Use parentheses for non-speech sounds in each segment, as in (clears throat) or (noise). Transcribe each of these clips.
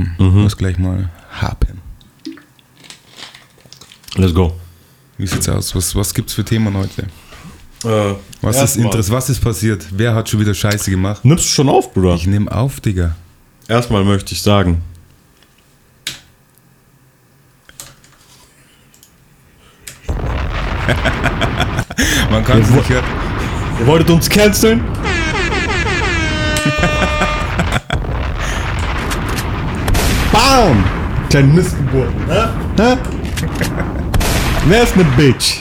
droppen. Mhm. Muss gleich mal happen. Let's go. Wie sieht's aus? Was, was gibt's für Themen heute? Äh, Was ist Interess Was ist passiert? Wer hat schon wieder Scheiße gemacht? Nimmst du schon auf, Bruder? Ich nehme auf, Digga. Erstmal möchte ich sagen. (laughs) Man kann Ja, es nicht hören. Ihr wolltet uns canceln? Bam! Kleine Missgeburten? Hä? Wer ist ne Bitch?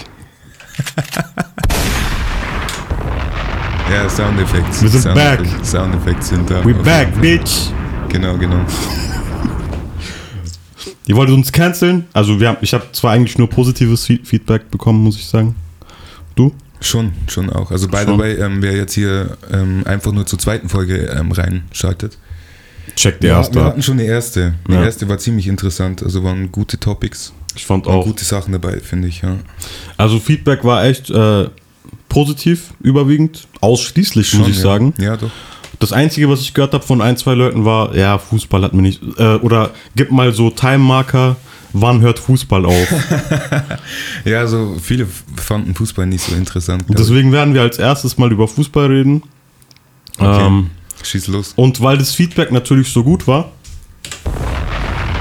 Ja, Soundeffekte. Wir sind Soundeffekte- back. Soundeffekte sind da. We back, bitch! Genau, genau. Ihr wolltet uns canceln? Also wir haben, ich habe zwar eigentlich nur positives Fe- Feedback bekommen, muss ich sagen. Du? Schon, schon auch. Also by the way, ähm, wer jetzt hier ähm, einfach nur zur zweiten Folge ähm, reinschaltet. Check die Ja, erste wir hatten schon die erste. Die Ja. erste war ziemlich interessant. Also waren gute Topics. Ich fand Waren auch. gute Sachen dabei, finde ich, ja. Also Feedback war echt äh, positiv, überwiegend. Ausschließlich, muss Schon, ich ja. sagen. Ja, doch. Das Einzige, was ich gehört habe von ein, zwei Leuten war, ja, Fußball hat mir nicht. Äh, oder gib mal so Time-Marker, wann hört Fußball auf? (laughs) Ja, also viele fanden Fußball nicht so interessant. glaub ich. Deswegen werden wir als erstes mal über Fußball reden. Okay. Ähm, Schieß los. und weil das Feedback natürlich so gut war.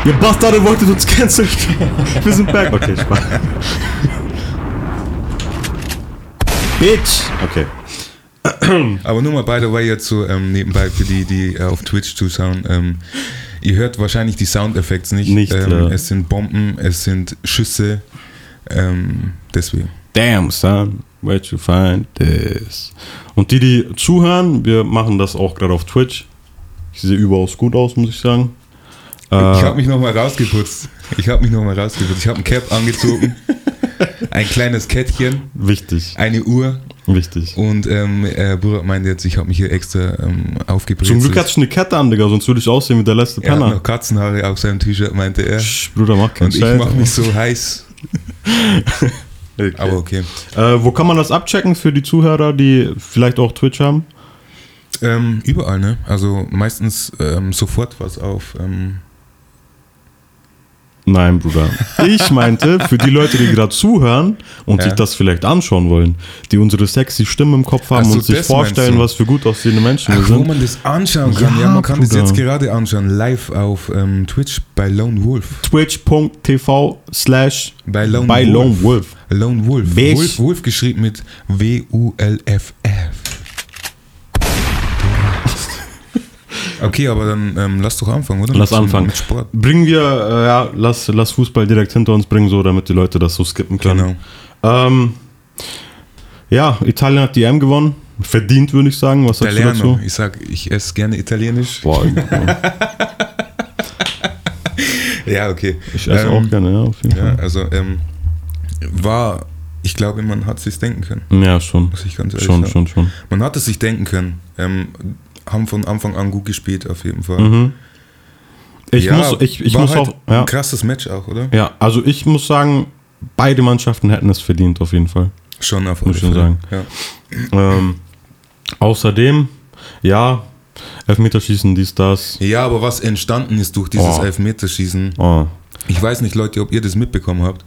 Ihr Bastarde wolltet uns canceln. (laughs) wir sind back. Okay, Spaß. Bitch. Okay. Aber nur mal by the way jetzt so ähm, nebenbei für die, die äh, auf Twitch zuschauen. Ähm, ihr hört wahrscheinlich die Soundeffekte nicht. Nicht, ähm, ja. Es sind Bomben, es sind Schüsse. Ähm, deswegen. Damn, son, where'd you find this? Und die, die zuhören, wir machen das auch gerade auf Twitch. Ich sehe überaus gut aus, muss ich sagen. ich Äh, habe mich nochmal rausgeputzt. Ich habe mich nochmal rausgeputzt. Ich habe ein Cap angezogen. (laughs) ein kleines Kettchen. wichtig, Eine Uhr. wichtig. Und ähm, äh, Bruder meinte jetzt, ich habe mich hier extra ähm, aufgebrezelt. Zum Glück hatte ich eine Kette an, Digga, sonst würde ich aussehen wie der letzte er hat Penner. noch Katzenhaare auf seinem T-Shirt, meinte er. Psch, Bruder, mach keinen Und ich Scheiß. mache mich so heiß. (laughs) Okay. Aber okay. Äh, wo kann man das abchecken für die Zuhörer, die vielleicht auch Twitch haben? Ähm, überall, ne? Also meistens ähm, sofort was auf. Ähm, Nein, Bruder. Ich meinte, für die Leute, die gerade zuhören und Ja. sich das vielleicht anschauen wollen, die unsere sexy Stimme im Kopf haben so, und sich das vorstellen, was für gut aussehende Menschen wir ach, wo sind. man das anschauen kann. Ja, Ja, man kann das Bruder. jetzt gerade anschauen. Live auf ähm, Twitch bei Lone Wolf. Twitch.tv slash Bei Lone Wolf. Lone Wolf. Wolf. Bitch. Wolf. Wolf geschrieben mit W-U-L-F-F. (laughs) Okay, aber dann ähm, lass doch anfangen, oder? Lass Mit- anfangen. Mit Sport. Bringen wir, äh, ja, lass, lass Fußball direkt hinter uns bringen, so damit die Leute das so skippen können. Genau. Ähm, ja, Italien hat die EM gewonnen. Verdient, würde ich sagen. Was sagst du Italiano. dazu? Ich sag, ich esse gerne Italienisch. Boah, Ja, (laughs) okay. ich esse Ähm, auch gerne, ja, auf jeden Ja, Fall. also ähm, war, ich glaube, man hat es sich denken können, Ja, schon. muss ich ganz ehrlich Schon, sagen. schon, schon. Man hat es sich denken können. Ähm, haben von Anfang an gut gespielt, auf jeden Fall. Mhm. Ich Ja, muss, ich, ich muss halt auch, ja, Ein krasses Match auch, oder? ja, also ich muss sagen, beide Mannschaften hätten es verdient, auf jeden Fall. Schon auf Muss alle ich schon Fälle. sagen. Ja. Ähm, außerdem, ja, Elfmeterschießen, dies, das. ja, aber was entstanden ist durch dieses Oh. Elfmeterschießen, Oh. Ich weiß nicht, Leute, ob ihr das mitbekommen habt,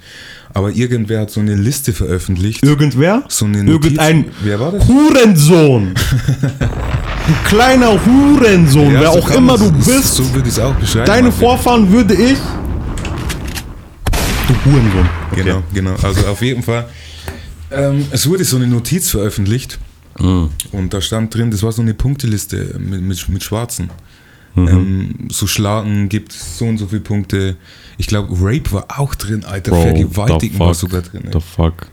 aber irgendwer hat so eine Liste veröffentlicht. Irgendwer? So eine Notiz. Irgendein Wer war das? Hurensohn! (laughs) du kleiner Hurensohn, Ja, wer so auch immer du bist. So würde ich es auch beschreiben. Deine. Vorfahren würde ich. Du Hurensohn. Okay. Genau, genau. Also auf jeden Fall. Ähm, es wurde so eine Notiz veröffentlicht Mhm. und da stand drin, das war so eine Punkteliste mit, mit, mit Schwarzen. Mhm. Ähm, so Schlagen gibt so und so viele Punkte. Ich glaube, Rape war auch drin, Alter. Bro, Vergewaltigen war sogar drin. ey. The fuck.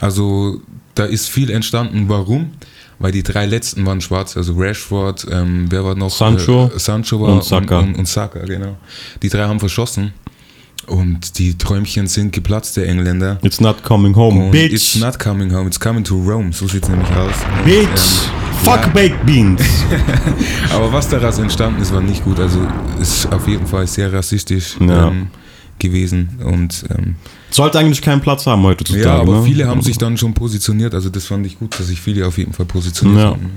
Also da ist viel entstanden. Warum? Weil die drei letzten waren schwarz, also Rashford, ähm, wer war noch? Sancho äh, Sancho war und Saka. Und, und, und Saka, genau. Die drei haben verschossen und die Träumchen sind geplatzt, der Engländer. It's not coming home, Und bitch. It's not coming home, it's coming to Rome. So sieht es nämlich aus. Und, bitch. ähm, Fuck ja, baked beans. (laughs) aber was daraus entstanden ist, war nicht gut. Also ist auf jeden Fall sehr rassistisch. Ja. Ähm, gewesen und ähm, Sollte eigentlich keinen Platz haben heutzutage. ja, aber ne? viele haben sich dann schon positioniert, also das fand ich gut, dass sich viele auf jeden Fall positioniert Ja. haben.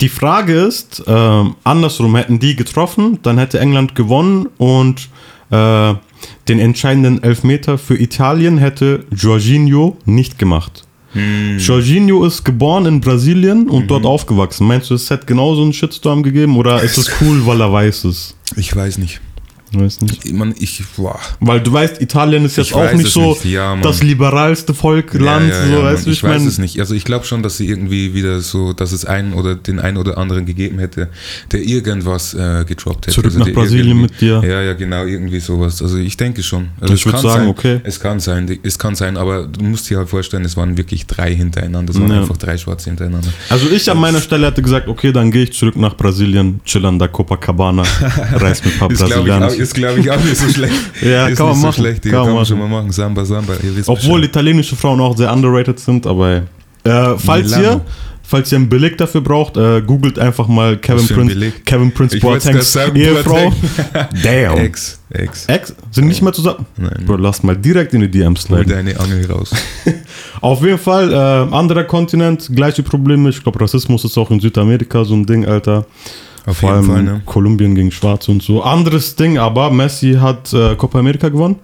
Die Frage ist, ähm, andersrum hätten die getroffen, dann hätte England gewonnen und äh, den entscheidenden Elfmeter für Italien hätte Jorginho nicht gemacht. Hm. Jorginho ist geboren in Brasilien und dort aufgewachsen. Meinst du, es hätte genauso einen Shitstorm gegeben oder ist es cool, weil er weiß es? Ich weiß nicht. Weiß nicht. Ich, man, ich, boah. Weil du weißt, Italien ist jetzt Ich auch nicht so nicht, ja, das liberalste Volk, Land, Ja, ja, so ja, weißt du, ich weiß mein- es nicht. Also ich glaube schon, dass sie irgendwie wieder so, dass es einen oder den einen oder anderen gegeben hätte, der irgendwas äh, gedroppt hätte. Zurück also nach Brasilien mit dir. Ja, ja, genau, irgendwie sowas. Also ich denke schon. Also Ich es würd kann sagen, sein, okay. Es kann sein, es kann sein, aber du musst dir halt vorstellen, es waren wirklich drei hintereinander. Es waren Ja. einfach drei Schwarze hintereinander. Also ich an meiner Stelle hätte gesagt, okay, dann gehe ich zurück nach Brasilien, chill an der Copacabana, (laughs) reiß mit ein paar Ist glaube ich, auch- nicht so (laughs) schlecht. Ja, ist kann man nicht machen, so schlecht, kann kann, man schon mal machen. Samba, Samba, ihr wisst Obwohl Bescheid. italienische Frauen auch sehr underrated sind, aber äh, falls Milano. ihr Falls ihr einen Beleg dafür braucht, äh, googelt einfach mal Kevin Prince, Beleg? Kevin Prince Boatengs Ehefrau. (laughs) Damn. Ex, Ex. Ex? Sind nicht mehr zusammen? Nein. Bro, lass mal direkt in die DMs Hol sliden. deine Angel raus. (laughs) Auf jeden Fall, äh, anderer Kontinent, gleiche Probleme. Ich glaube, Rassismus ist auch in Südamerika so ein Ding, Alter. Auf Vor jeden allem Fall, ne? Kolumbien gegen Schwarze und so. Anderes Ding, aber Messi hat äh, Copa America gewonnen.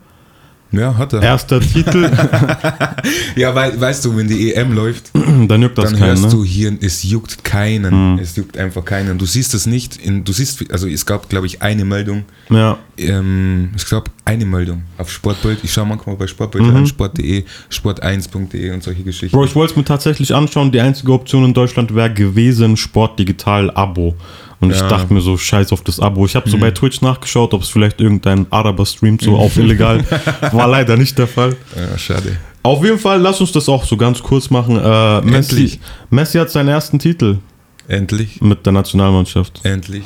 Ja, hat er. Erster Titel, (laughs) Ja, weil, weißt du, wenn die EM läuft, (clears throat) dann juckt das dann keinen, hörst ne? du hier, es juckt keinen. Es juckt einfach keinen. Du siehst es nicht. In, du siehst, also es gab, glaube ich, eine Meldung. Ja. Ähm, ich glaube, eine Meldung auf Sportbild. Ich schaue manchmal bei Sportbild Mhm. an, sport.de, sport1.de und solche Geschichten. Bro, ich wollte es mir tatsächlich anschauen. Die einzige Option in Deutschland wäre gewesen Sport Digital Abo. Und ich Ja. Mhm. dachte mir so, scheiß auf das Abo. Ich habe so bei Twitch nachgeschaut, ob es vielleicht irgendein Araber streamt, so auf illegal. (laughs) War leider nicht der Fall. ja, schade. Auf jeden Fall, lass uns das auch so ganz kurz machen. Äh, Messi. Messi hat seinen ersten Titel Endlich. mit der Nationalmannschaft. Endlich.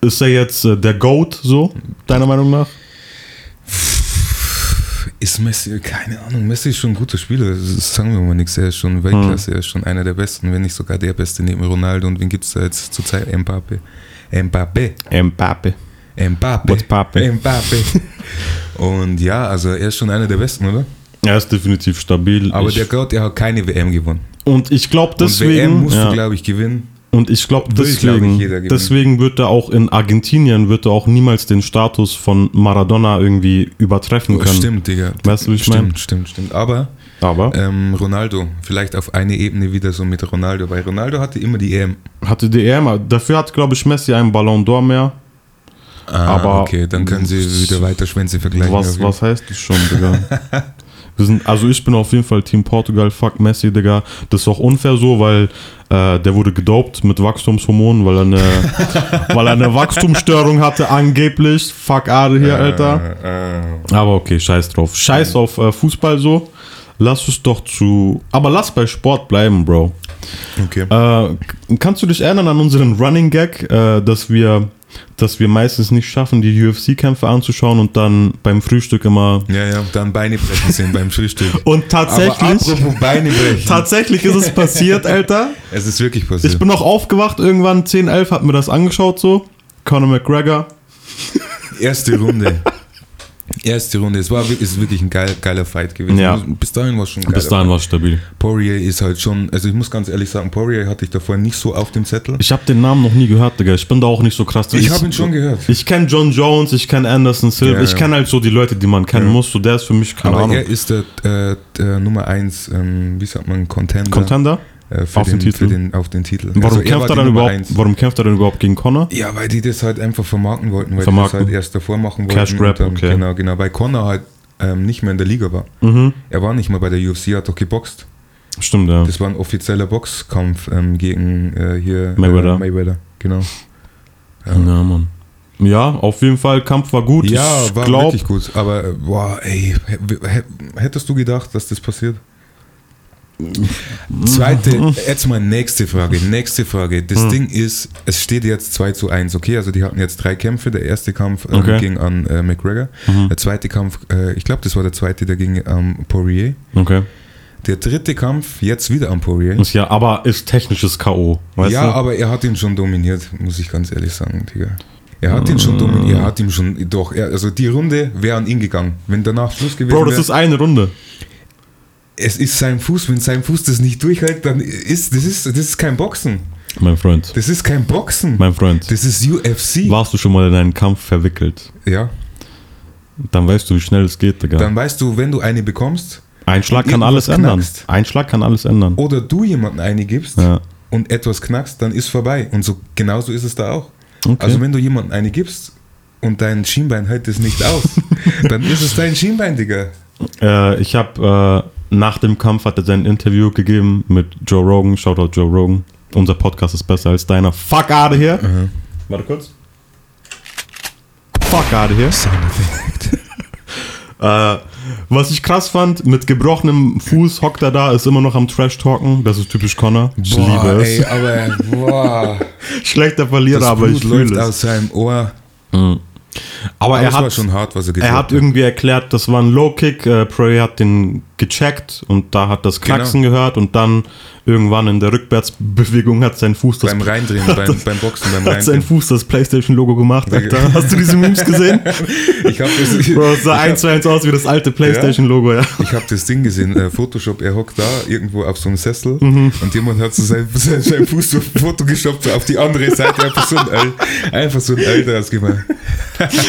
Ist er jetzt äh, der GOAT, so, deiner Meinung nach? Ist Messi, keine Ahnung, Messi ist schon ein guter Spieler, das sagen wir mal nichts, er ist schon Weltklasse, er ist schon einer der Besten, wenn nicht sogar der Beste neben Ronaldo und wen gibt es da jetzt zurzeit? Mbappe. Mbappe. Mbappe. Mbappe. What's? Mbappe. (laughs) Und ja, also er ist schon einer der Besten, oder? Er ist definitiv stabil. Aber ich, der Gott, der hat keine WM gewonnen. und ich glaube und WM deswegen. musst ja. du, glaube ich, gewinnen. Und ich glaube Will, glaub deswegen, deswegen wird er auch in Argentinien wird er auch niemals den Status von Maradona irgendwie übertreffen Oh, können. stimmt, Digga. Weißt du, wie ich stimmt, mein? stimmt, stimmt. Aber Aber ähm, Ronaldo, vielleicht auf eine Ebene wieder so mit Ronaldo, weil Ronaldo hatte immer die EM. hatte die EM, dafür hat glaube ich Messi einen Ballon d'Or mehr. Ah, Aber- okay, dann können sie wieder weiter Schwänze vergleichen. Was, was heißt das schon, Digga? (laughs) Sind, also ich bin auf jeden Fall Team Portugal, fuck Messi, Digga. Das ist auch unfair so, weil äh, der wurde gedopt mit Wachstumshormonen, weil er eine, (laughs) weil er eine Wachstumsstörung hatte, angeblich. Fuck Ade hier, Alter. Äh, äh. Aber okay, scheiß drauf. Scheiß auf äh, Fußball so. Lass es doch zu. Aber lass bei Sport bleiben, Bro. Okay. Äh, kannst du dich erinnern an unseren Running Gag, äh, dass wir dass wir meistens nicht schaffen, die UFC-Kämpfe anzuschauen und dann beim Frühstück immer. Ja, ja, dann Beine brechen sehen beim Frühstück. (laughs) Und Aber tatsächlich, apropos Beine brechen. tatsächlich ist es passiert, (laughs) Alter. es ist wirklich passiert. Ich bin noch aufgewacht, irgendwann 10, 11, hab mir das angeschaut so. Conor McGregor. Erste Runde. (laughs) Erste Runde. Es war wirklich, ist wirklich ein geil, geiler Fight gewesen. Ja. Bis dahin war es schon ein Bis dahin war es stabil. Poirier ist halt schon, also ich muss ganz ehrlich sagen, Poirier hatte ich davor nicht so auf dem Zettel. Ich habe den Namen noch nie gehört, Digga. Ich bin da auch nicht so krass drin. Ich habe ihn schon gehört. Ich kenne John Jones, ich kenne Anderson Silva, Ja, ich ja. kenne halt so die Leute, die man kennen muss. So der ist für mich keine Aber Ahnung. er ist der, äh, der Nummer 1, ähm, wie sagt man, Contender. Contender? Äh, für, auf den, den Titel? Für den, auf den Titel. Warum, Also kämpft er dann überhaupt, eins. warum kämpft er denn überhaupt gegen Connor? Ja, weil die das halt einfach vermarkten wollten, weil Vermarkten. die das halt erst davor machen wollten. Cash Grab, dann, okay. Genau, genau, weil Connor halt ähm, nicht mehr in der Liga war. Mhm. Er war nicht mal bei der UFC, hat doch geboxt. Stimmt, ja. Das war ein offizieller Boxkampf ähm, gegen äh, hier Mayweather. Äh, Mayweather, genau. Ja, Mann. Ja, auf jeden Fall, Kampf war gut. Ja, ich war glaub, wirklich gut. Aber äh, boah, ey, hä- hä- hättest du gedacht, dass das passiert? Zweite, jetzt mal nächste Frage. Nächste Frage. Das Hm. Ding ist, es steht jetzt 2 zu 1, okay? Also die hatten jetzt drei Kämpfe. Der erste Kampf ähm, Okay. ging an äh, McGregor. Mhm. Der zweite Kampf, äh, ich glaube, das war der zweite, der ging an Poirier. Okay. Der dritte Kampf, jetzt wieder an Poirier. Ist ja, aber ist technisches K.O. Ja, du? aber er hat ihn schon dominiert, muss ich ganz ehrlich sagen, Digga. Er hat ihn schon dominiert, er hat ihm schon, doch, er, also die Runde wäre an ihn gegangen. Wenn danach Schluss gewesen Bro, das wäre, ist eine Runde. Es ist sein Fuß, wenn sein Fuß das nicht durchhält, dann ist, das ist, das ist kein Boxen. Mein Freund. Das ist kein Boxen. Mein Freund. Das ist UFC. Warst du schon mal in einen Kampf verwickelt? Ja. Dann weißt du, wie schnell es geht, Digga. Dann weißt du, wenn du eine bekommst Ein Schlag kann alles irgendwas ändern. knackst. Ein Schlag kann alles ändern. oder du jemanden eine gibst Ja. und etwas knackst, dann ist vorbei. Und so genauso ist es da auch. Okay. Also wenn du jemanden eine gibst und dein Schienbein hält es nicht aus, (laughs) dann ist es dein Schienbein, Digga. Äh, ich habe äh, nach dem Kampf hat er sein Interview gegeben mit Joe Rogan. Shoutout Joe Rogan. Unser Podcast ist besser als deiner. Fuck out of here. Warte kurz. Fuck out of here. (laughs) Äh, was ich krass fand, mit gebrochenem Fuß hockt er da, ist immer noch am Trash-Talken. Das ist typisch Connor. Ich liebe es. ey, aber boah, (laughs) Schlechter Verlierer, das aber ich Blut läuft fühle es. aus seinem Ohr. Aber Aber er hat, schon hart, was er er hat irgendwie erklärt, das war ein Low-Kick. Äh, Prairie hat den gecheckt und da hat das Genau. Knacksen gehört und dann irgendwann in der Rückwärtsbewegung hat sein Fuß das beim Reindrehen, (laughs) beim, beim Boxen, beim hat sein. Fuß das PlayStation-Logo gemacht, Digga. Alter. Hast du diese Memes gesehen? (laughs) Ich habe das, Bro, es sah eins zu eins aus wie das alte PlayStation-Logo, ja. Ich habe das Ding gesehen, äh, Photoshop, er hockt da irgendwo auf so einem Sessel Mhm. und jemand hat so sein, (laughs) sein, sein Fuß so Foto geshoppt, so auf die andere Seite, einfach so ein einfach so ein draus gemacht.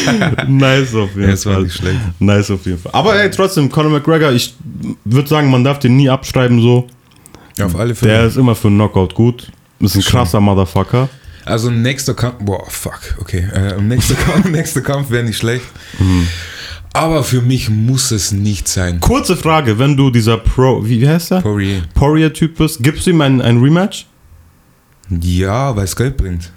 (laughs) Nice auf jeden Ja, es war Fall. nicht schlecht. Nice auf jeden Fall. Aber ey, trotzdem, Conor McGregor, ich würde sagen, man darf den nie abschreiben so. Auf alle Fälle. Der ist immer für einen Knockout gut. Ist ein krasser Motherfucker. Also nächster Kampf, boah, fuck, okay. Äh, nächster Kampf, (laughs) nächster Kampf wäre nicht schlecht. Mhm. Aber für mich muss es nicht sein. Kurze Frage, wenn du dieser Pro, wie, wie heißt der? Poirier. Poirier-Typ bist, gibst du ihm ein, ein Rematch? Ja, weil es Geld bringt.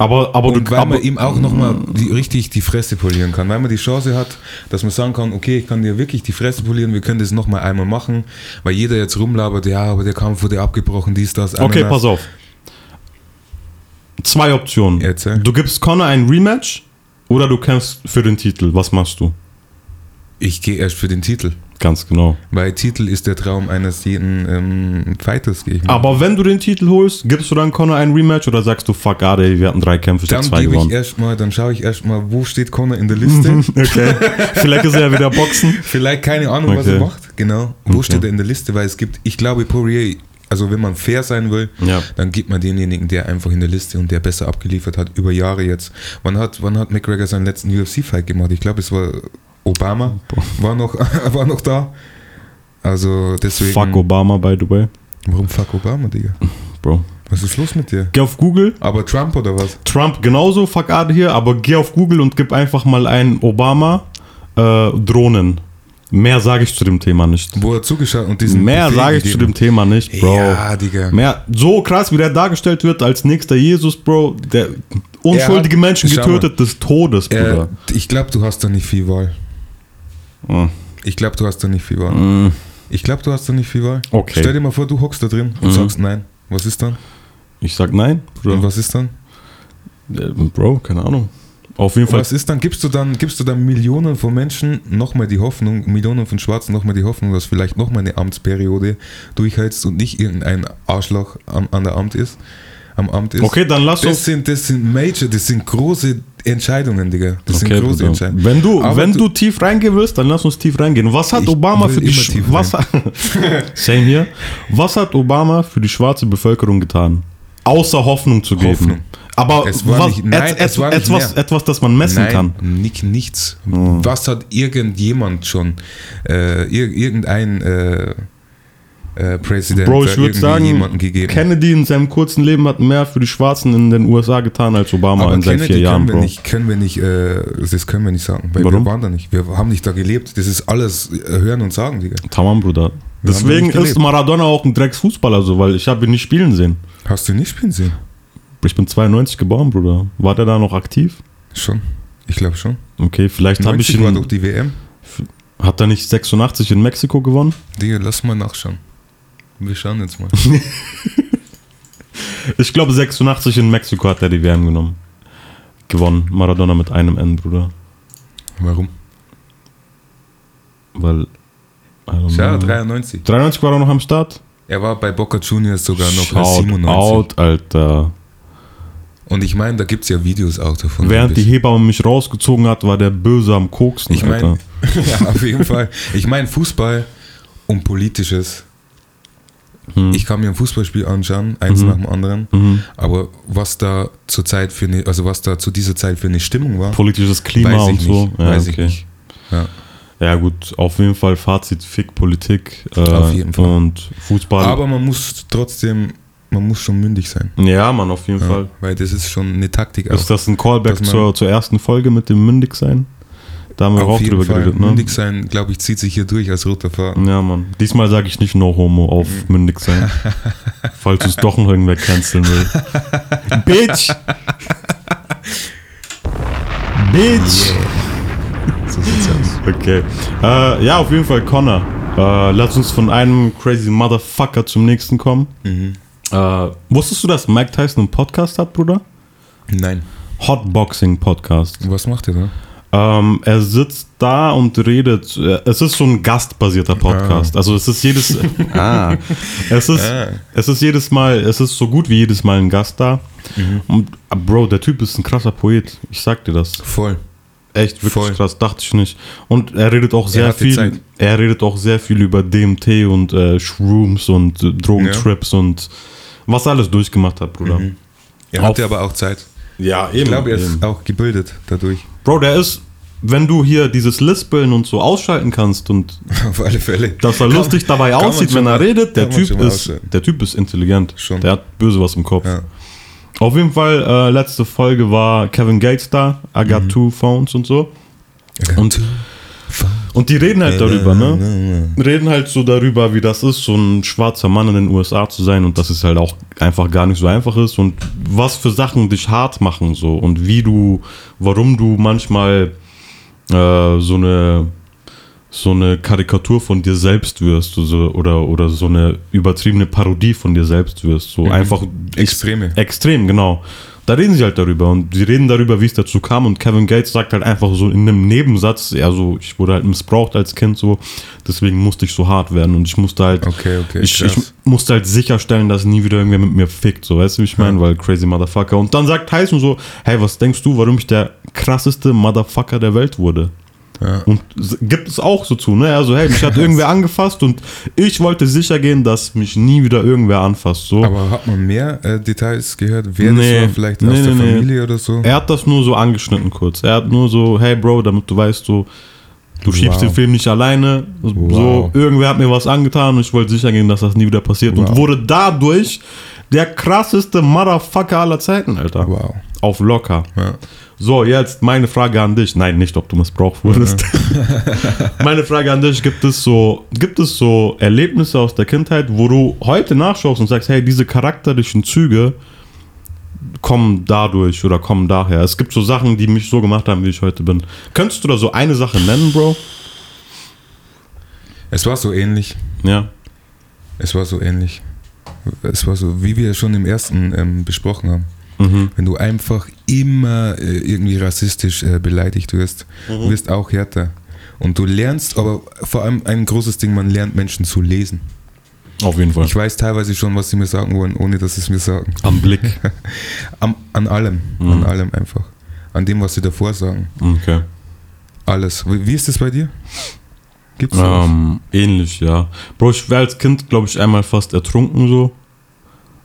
Aber, aber Und du weil aber, man ihm auch nochmal richtig die Fresse polieren kann. Weil man die Chance hat, dass man sagen kann, okay, ich kann dir wirklich die Fresse polieren, wir können das nochmal einmal machen. Weil jeder jetzt rumlabert, ja, aber der Kampf wurde abgebrochen, dies, das, Okay, Ananas. pass auf. Zwei Optionen. Erzähl. Du gibst Conor ein Rematch oder du kämpfst für den Titel. Was machst du? Ich gehe erst für den Titel. Ganz genau. Weil Titel ist der Traum eines jeden ähm, Fighters, gehe ich mal. Aber wenn du den Titel holst, gibst du dann Conor ein Rematch oder sagst du, fuck, ah, ey, wir hatten drei Kämpfe, ich hab Dann zwei gebe ich gewonnen? erstmal, dann schaue ich erstmal, wo steht Conor in der Liste. (laughs) Okay. Vielleicht ist er ja wieder Boxen. (laughs) Vielleicht keine Ahnung, was Okay. er macht. Genau. Wo Okay. steht er in der Liste? Weil es gibt, ich glaube, Poirier, also wenn man fair sein will, Ja. dann gibt man denjenigen, der einfach in der Liste und der besser abgeliefert hat, über Jahre jetzt. Wann hat, wann hat McGregor seinen letzten UFC-Fight gemacht? Ich glaube, es war Obama, war noch, (laughs) war noch da. Also deswegen. Fuck Obama, by the way. Warum fuck Obama, Digga? Bro. Was ist los mit dir? Geh auf Google. Aber Trump oder was? Trump genauso, fuck out hier, aber geh auf Google und gib einfach mal ein Obama äh, Drohnen. Mehr sage ich zu dem Thema nicht. Wo er zugeschaut und diesen. Mehr sage ich zu dem Thema nicht, Bro. Ja, Digga. Mehr, so krass, wie der dargestellt wird als nächster Jesus, Bro. Der unschuldige Er hat- Menschen getötet des Todes, Bruder. ich glaube, du hast da nicht viel Wahl. Hm. Ich glaube, du hast da nicht viel Wahl. Mm, Ich glaube, du hast da nicht viel Wahl. Okay. Stell dir mal vor, du hockst da drin und Mhm. sagst nein. Was ist dann? Ich sag nein, Und Bro. was ist dann? Äh, Bro, keine Ahnung. Auf jeden Fall. Was ist dann? Gibst du dann, gibst du dann Millionen von Menschen nochmal die Hoffnung, Millionen von Schwarzen nochmal die Hoffnung, dass vielleicht nochmal eine Amtsperiode durchhältst und nicht irgendein Arschloch am, an der Amt ist, am Amt ist? Okay, dann lass Das uns. sind, das sind Major, das sind große Entscheidungen, Digga. Das Okay, sind große Bruder. Entscheidungen. Wenn du, Aber wenn du- tief reingehen willst, dann lass uns tief reingehen. Was hat Ich Obama für die Sch- was (laughs) Same hier. Was hat Obama für die schwarze Bevölkerung getan? Außer Hoffnung zu geben. Hoffnung. Aber Es war was, nicht- nein, et, es war nicht etwas, mehr. etwas, das man messen Nein, kann. Nicht, nichts. Mhm. Was hat irgendjemand schon, äh, ir irgendein äh, äh, Präsident Bro, ich würde sagen? Kennedy in seinem kurzen Leben hat mehr für die Schwarzen in den USA getan als Obama Aber in seinen Kennedy vier Jahren, können wir Bro. nicht, können wir nicht, äh, das können wir nicht sagen, weil Warum? wir waren da nicht. Wir haben nicht da gelebt. Das ist alles äh, hören und sagen, Digga. Tamam, Bruder. Wir Deswegen ist Maradona auch ein Drecksfußballer so, weil ich habe ihn nicht spielen sehen. Hast du nicht spielen sehen? Ich bin 92 geboren, Bruder. War der da noch aktiv? Schon. Ich glaube schon. Okay, vielleicht habe ich 90 war doch ihn. die WM. Hat er nicht 86 in Mexiko gewonnen? Digga, lass mal nachschauen. Wir schauen jetzt mal. (laughs) Ich glaube 86 in Mexiko hat er die WM genommen. Gewonnen. Maradona mit einem N, Bruder. Warum? Weil. Know. 93. 93 war er noch am Start? Er war bei Boca Juniors sogar noch Shout 97. out, Alter. Und ich meine, da gibt es ja Videos auch davon. Während die Hebamme mich rausgezogen hat, war der böse am Koksen. Ich meine, (laughs) ja, auf jeden Fall. Ich meine, Fußball und Politisches. Hm. Ich kann mir ein Fußballspiel anschauen, eins mhm. nach dem anderen. Mhm. Aber was da zur Zeit für eine, also was da zu dieser Zeit für eine Stimmung war. Politisches Klima und so. Ja, weiß okay. ich nicht. Ja. Ja, gut, auf jeden Fall Fazit: Fick Politik äh, auf jeden Fall. und Fußball. Aber man muss trotzdem, man muss schon mündig sein. Ja, man, auf jeden ja, Fall. Weil das ist schon eine Taktik. Ist auch, das ein Callback zur, zur ersten Folge mit dem Mündigsein? Da haben wir auch drüber Fall. geredet, ne? Mündig sein, glaube ich, zieht sich hier durch als roter Faden. Ja, Mann. Diesmal sage ich nicht No Homo auf mhm. mündig sein. (laughs) falls es doch noch irgendwer canceln will. Bitch! Bitch! Yeah. So sieht's aus. Okay. Äh, ja, auf jeden Fall Connor. Äh, lass uns von einem crazy Motherfucker zum nächsten kommen. Mhm. Äh, wusstest du, dass Mike Tyson einen Podcast hat, Bruder? Nein. Hotboxing Podcast. Was macht er da? Ähm, er sitzt da und redet. Äh, es ist so ein gastbasierter Podcast. Ah. Also es ist jedes. (laughs) ah. (laughs) Es ist, ah. es ist jedes Mal, es ist so gut wie jedes Mal ein Gast da. Mhm. Und Bro, der Typ ist ein krasser Poet. Ich sag dir das. Voll. Echt wirklich Voll. krass, dachte ich nicht. Und er redet auch sehr viel. Zeit. Er redet auch sehr viel über DMT und äh, Shrooms und äh, Drogentrips ja. und was er alles durchgemacht hat, Bruder. Mhm. Er hatte aber auch Zeit. Ja, eben. Ich glaube, er eben. ist auch gebildet dadurch. Bro, der ist, wenn du hier dieses Lispeln und so ausschalten kannst und (laughs) auf alle Fälle, dass er kann, lustig dabei aussieht, wenn er redet, der Typ ist, der Typ ist intelligent. Schon. Der hat böse was im Kopf. Ja. Auf jeden Fall, äh, letzte Folge war Kevin Gates da, I got mhm. two phones und so. Und, und die reden halt darüber, ne? Reden halt so darüber, wie das ist, so ein schwarzer Mann in den USA zu sein und dass es halt auch einfach gar nicht so einfach ist und was für Sachen dich hart machen so und wie du, warum du manchmal äh, so eine so eine Karikatur von dir selbst wirst so, oder, oder so eine übertriebene Parodie von dir selbst wirst. So mhm. einfach. Extreme. Extrem, genau. Da reden sie halt darüber und sie reden darüber, wie es dazu kam und Kevin Gates sagt halt einfach so in einem Nebensatz, ja so, ich wurde halt missbraucht als Kind so, deswegen musste ich so hart werden und ich musste halt, okay, okay, ich, ich, musste halt sicherstellen, dass nie wieder irgendwer mit mir fickt, so, weißt du, wie ich meine, ja. weil crazy Motherfucker und dann sagt Tyson so, hey, was denkst du, warum ich der krasseste Motherfucker der Welt wurde? Ja. Und gibt es auch so zu, ne? Also, hey, mich hat (laughs) irgendwer angefasst und ich wollte sicher gehen, dass mich nie wieder irgendwer anfasst. So. Aber hat man mehr äh, Details gehört? Wer nee, das war? Vielleicht nee, aus der nee, Familie oder so? Er hat das nur so angeschnitten kurz. Er hat nur so, hey Bro, damit du weißt, so, du schiebst wow. den Film nicht alleine. Wow. So, irgendwer hat mir was angetan und ich wollte sicher gehen, dass das nie wieder passiert. Wow. Und wurde dadurch der krasseste Motherfucker aller Zeiten, Alter. Wow. Auf locker. Ja. So, jetzt meine Frage an dich. Nein, nicht, ob du missbraucht wurdest. (laughs) Meine Frage an dich: Gibt es so, gibt es so Erlebnisse aus der Kindheit, wo du heute nachschaust und sagst, hey, diese charakterlichen Züge kommen dadurch oder kommen daher? Es gibt so Sachen, die mich so gemacht haben, wie ich heute bin. Könntest du da so eine Sache nennen, Bro? Es war so ähnlich. Ja. Es war so ähnlich. Es war so, wie wir schon im ersten ähm, besprochen haben. Mhm. Wenn du einfach immer äh, irgendwie rassistisch äh, beleidigt wirst, mhm. wirst auch härter. Und du lernst, aber vor allem ein großes Ding, man lernt Menschen zu lesen. Auf jeden Fall. Ich weiß teilweise schon, was sie mir sagen wollen, ohne dass sie es mir sagen. Am Blick. (laughs) Am, an allem. Mhm. An allem einfach. An dem, was sie davor sagen. Okay. Alles. Wie ist das bei dir? Gibt's ähm, ähnlich, ja. Bro, ich wäre als Kind, glaube ich, einmal fast ertrunken so.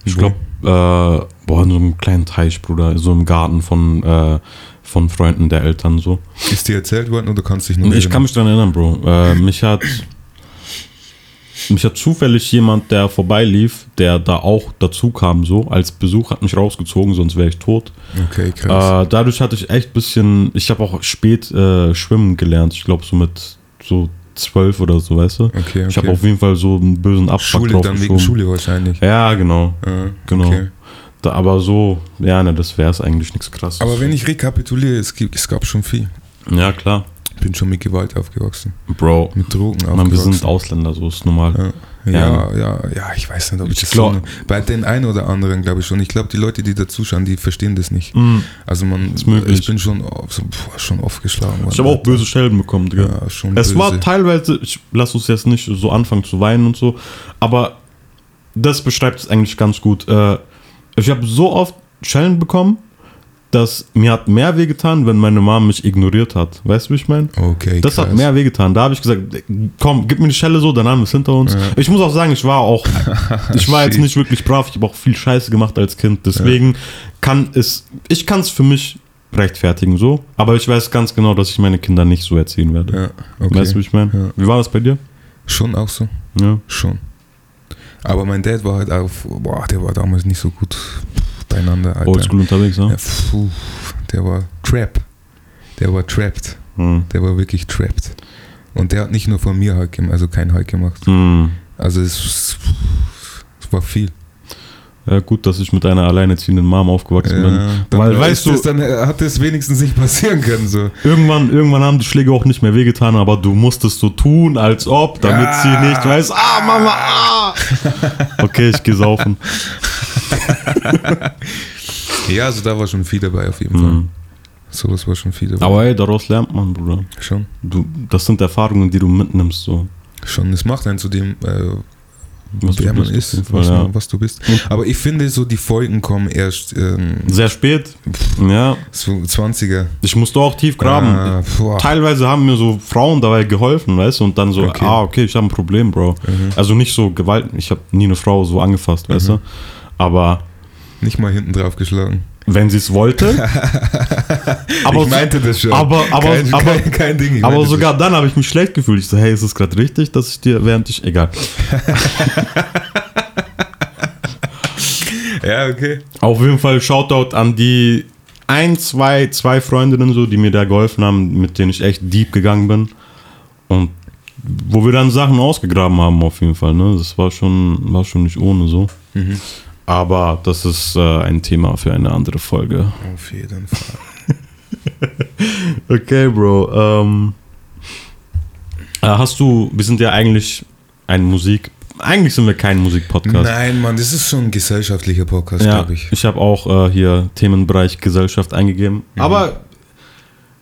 Ich glaube, äh, boah, in so einem kleinen Teich, Bruder, so im Garten von, äh, von Freunden der Eltern so. Ist dir erzählt worden oder kannst du dich noch Ich erinnern? kann mich daran erinnern, Bro. Äh, mich hat mich hat zufällig jemand, der vorbeilief, der da auch dazu kam, so als Besuch, hat mich rausgezogen, sonst wäre ich tot. Okay, krass. Äh, dadurch hatte ich echt ein bisschen, ich habe auch spät äh, schwimmen gelernt. Ich glaube, so mit so zwölf oder so, weißt du? Okay, okay. Ich habe auf jeden Fall so einen bösen Abfuck Schule, dann wegen Schule wahrscheinlich. Ja, genau. Ja, genau. Okay. Aber so, ja, ne, das wäre es eigentlich nichts krasses. Aber wenn ich rekapituliere, es, gibt, es gab schon viel. Ja, klar. Bin schon mit Gewalt aufgewachsen. Bro. Mit Drogen aufgewachsen. Man, wir sind Ausländer, so ist normal. Ja. Ja, ja, ja, ich weiß nicht, ob ich, ich das glaub, so, Bei den einen oder anderen glaube ich schon. Ich glaube, die Leute, die da zuschauen, die verstehen das nicht. Mm, also man, ich bin schon, so, boah, schon oft geschlagen worden. Ich habe auch böse Schellen bekommen, Digga. Ja, schon Es böse. war teilweise, ich lass uns jetzt nicht so anfangen zu weinen und so, aber das beschreibt es eigentlich ganz gut. Äh, ich habe so oft Schellen bekommen dass mir hat mehr wehgetan, wenn meine Mom mich ignoriert hat. Weißt du, wie ich meine? Okay, Das hat krass. mehr wehgetan. Da habe ich gesagt, komm, gib mir die Schelle so, dein Name ist hinter uns. Ich muss auch sagen, ich war auch, (laughs) ich war jetzt nicht wirklich brav, ich habe auch viel Scheiße gemacht als Kind. Deswegen kann es, ich kann es für mich rechtfertigen so, aber ich weiß ganz genau, dass ich meine Kinder nicht so erziehen werde. Ja, okay. Weißt du, wie ich meine? Ja. Wie war das bei dir? Schon auch so. Ja. Schon. Aber mein Dad war halt auch, boah, der war damals nicht so gut beieinander, Alter. Oldschool unterwegs, ja? Ja, der war trap. Der war trapped. Hm. Der war wirklich trapped. Und der hat nicht nur von mir halt gemacht, also kein halt gemacht. Hm. Also es, es war viel. Ja, gut, dass ich mit einer alleinerziehenden Mom aufgewachsen bin. dann Weil, weißt du, das, dann hat es wenigstens nicht passieren können. So. Irgendwann, irgendwann haben die Schläge auch nicht mehr wehgetan, aber du musstest so tun, als ob, damit Ja. sie nicht weiß, ah, Mama, ah. (laughs) Okay, ich geh saufen. Ja, also da war schon viel dabei auf jeden Fall. Mhm. Sowas war schon viel dabei. Aber ey, daraus lernt man, Bruder. schon. Du, das sind Erfahrungen, die du mitnimmst, so. Schon, es macht einen zu dem, äh, Was wer man ist, Fall, was, ja. man, was du bist. Aber ich finde, so die Folgen kommen erst ähm, Sehr spät. Ja, so 20er. ich musste auch tief graben. Ah. Teilweise haben mir so Frauen dabei geholfen, weißt du, und dann so, Okay. ah, okay, ich habe ein Problem, Bro. Mhm. Also nicht so Gewalt, ich habe nie eine Frau so angefasst, weißt du. Aber Nicht mal hinten drauf geschlagen. Wenn sie es wollte. (laughs) aber ich meinte das schon. aber- aber- kein, aber- kein, kein Ding. Aber sogar dann habe ich mich schlecht gefühlt. Ich so, hey, ist es gerade richtig, dass ich dir, während ich, egal. (laughs) Ja, okay. Auf jeden Fall Shoutout an die ein, zwei, zwei Freundinnen so, die mir da geholfen haben, mit denen ich echt deep gegangen bin. Und wo wir dann Sachen ausgegraben haben auf jeden Fall. Ne? Das war schon, war schon nicht ohne so. Mhm. Aber das ist äh, ein Thema für eine andere Folge. Auf jeden Fall. (laughs) Okay, Bro. Ähm, äh, hast du, wir sind ja eigentlich ein Musik, eigentlich sind wir kein Musikpodcast. Nein, Mann, das ist schon ein gesellschaftlicher Podcast, Ja, glaube ich. ich habe auch äh, hier Themenbereich Gesellschaft eingegeben. Mhm. Aber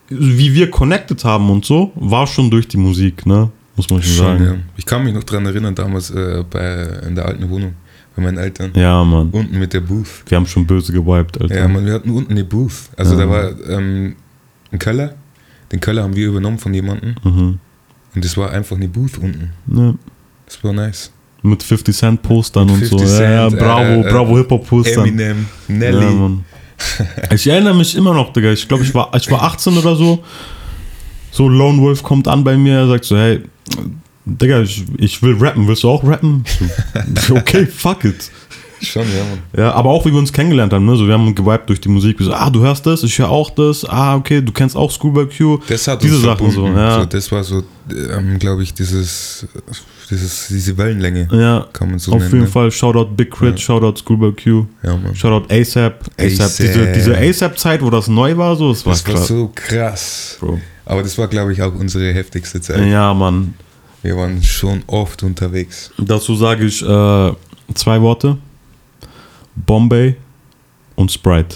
wie wir connected haben und so, war schon durch die Musik, ne? Muss man schon, Schon, sagen. ja. Ich kann mich noch dran erinnern, damals äh, bei, in der alten Wohnung bei meinen Eltern. Ja. Mann. Unten mit der Booth. Wir haben schon böse gewiped, Alter. Ja, Mann, wir hatten unten eine Booth. Also Ja. da war ähm, ein Keller. Den Keller haben wir übernommen von jemandem. Mhm. Und das war einfach eine Booth unten. Ja. Das war nice. Mit 50 Cent Postern und 50 so. ja, ja, Cent, bravo, äh, äh, bravo Hip-Hop Postern. Eminem, Ja, Nelly. Mann. (laughs) Ich erinnere mich immer noch, Digga. Ich glaube, ich war, ich war 18 oder so. So, Lone Wolf kommt an bei mir, er sagt so, hey, Digga, ich, ich will rappen. Willst du auch rappen? (laughs) Okay, fuck it. Schon, ja, Mann. Ja, aber auch wie wir uns kennengelernt haben, ne? So, wir haben gewiped durch die Musik. Wir so, ah, du hörst das, ich höre auch das. Ah, okay, du kennst auch Schoolboy Q. Das hat Diese uns Sachen so, ja. so. Das war so, ähm, glaube ich, dieses, dieses, diese Wellenlänge. Ja, Kann man so auf nennen. jeden ne? Fall. Shoutout Big Crit, Shoutout Schoolboy Q. Ja, Mann. Shoutout ASAP. ASAP. ASAP. Diese, diese ASAP-Zeit, wo das neu war, so, das war Das war krass. so krass. Bro. Aber das war, glaube ich, auch unsere heftigste Zeit. Ja, Mann. Wir waren schon oft unterwegs. Dazu sage ich äh, zwei Worte. Bombay und Sprite.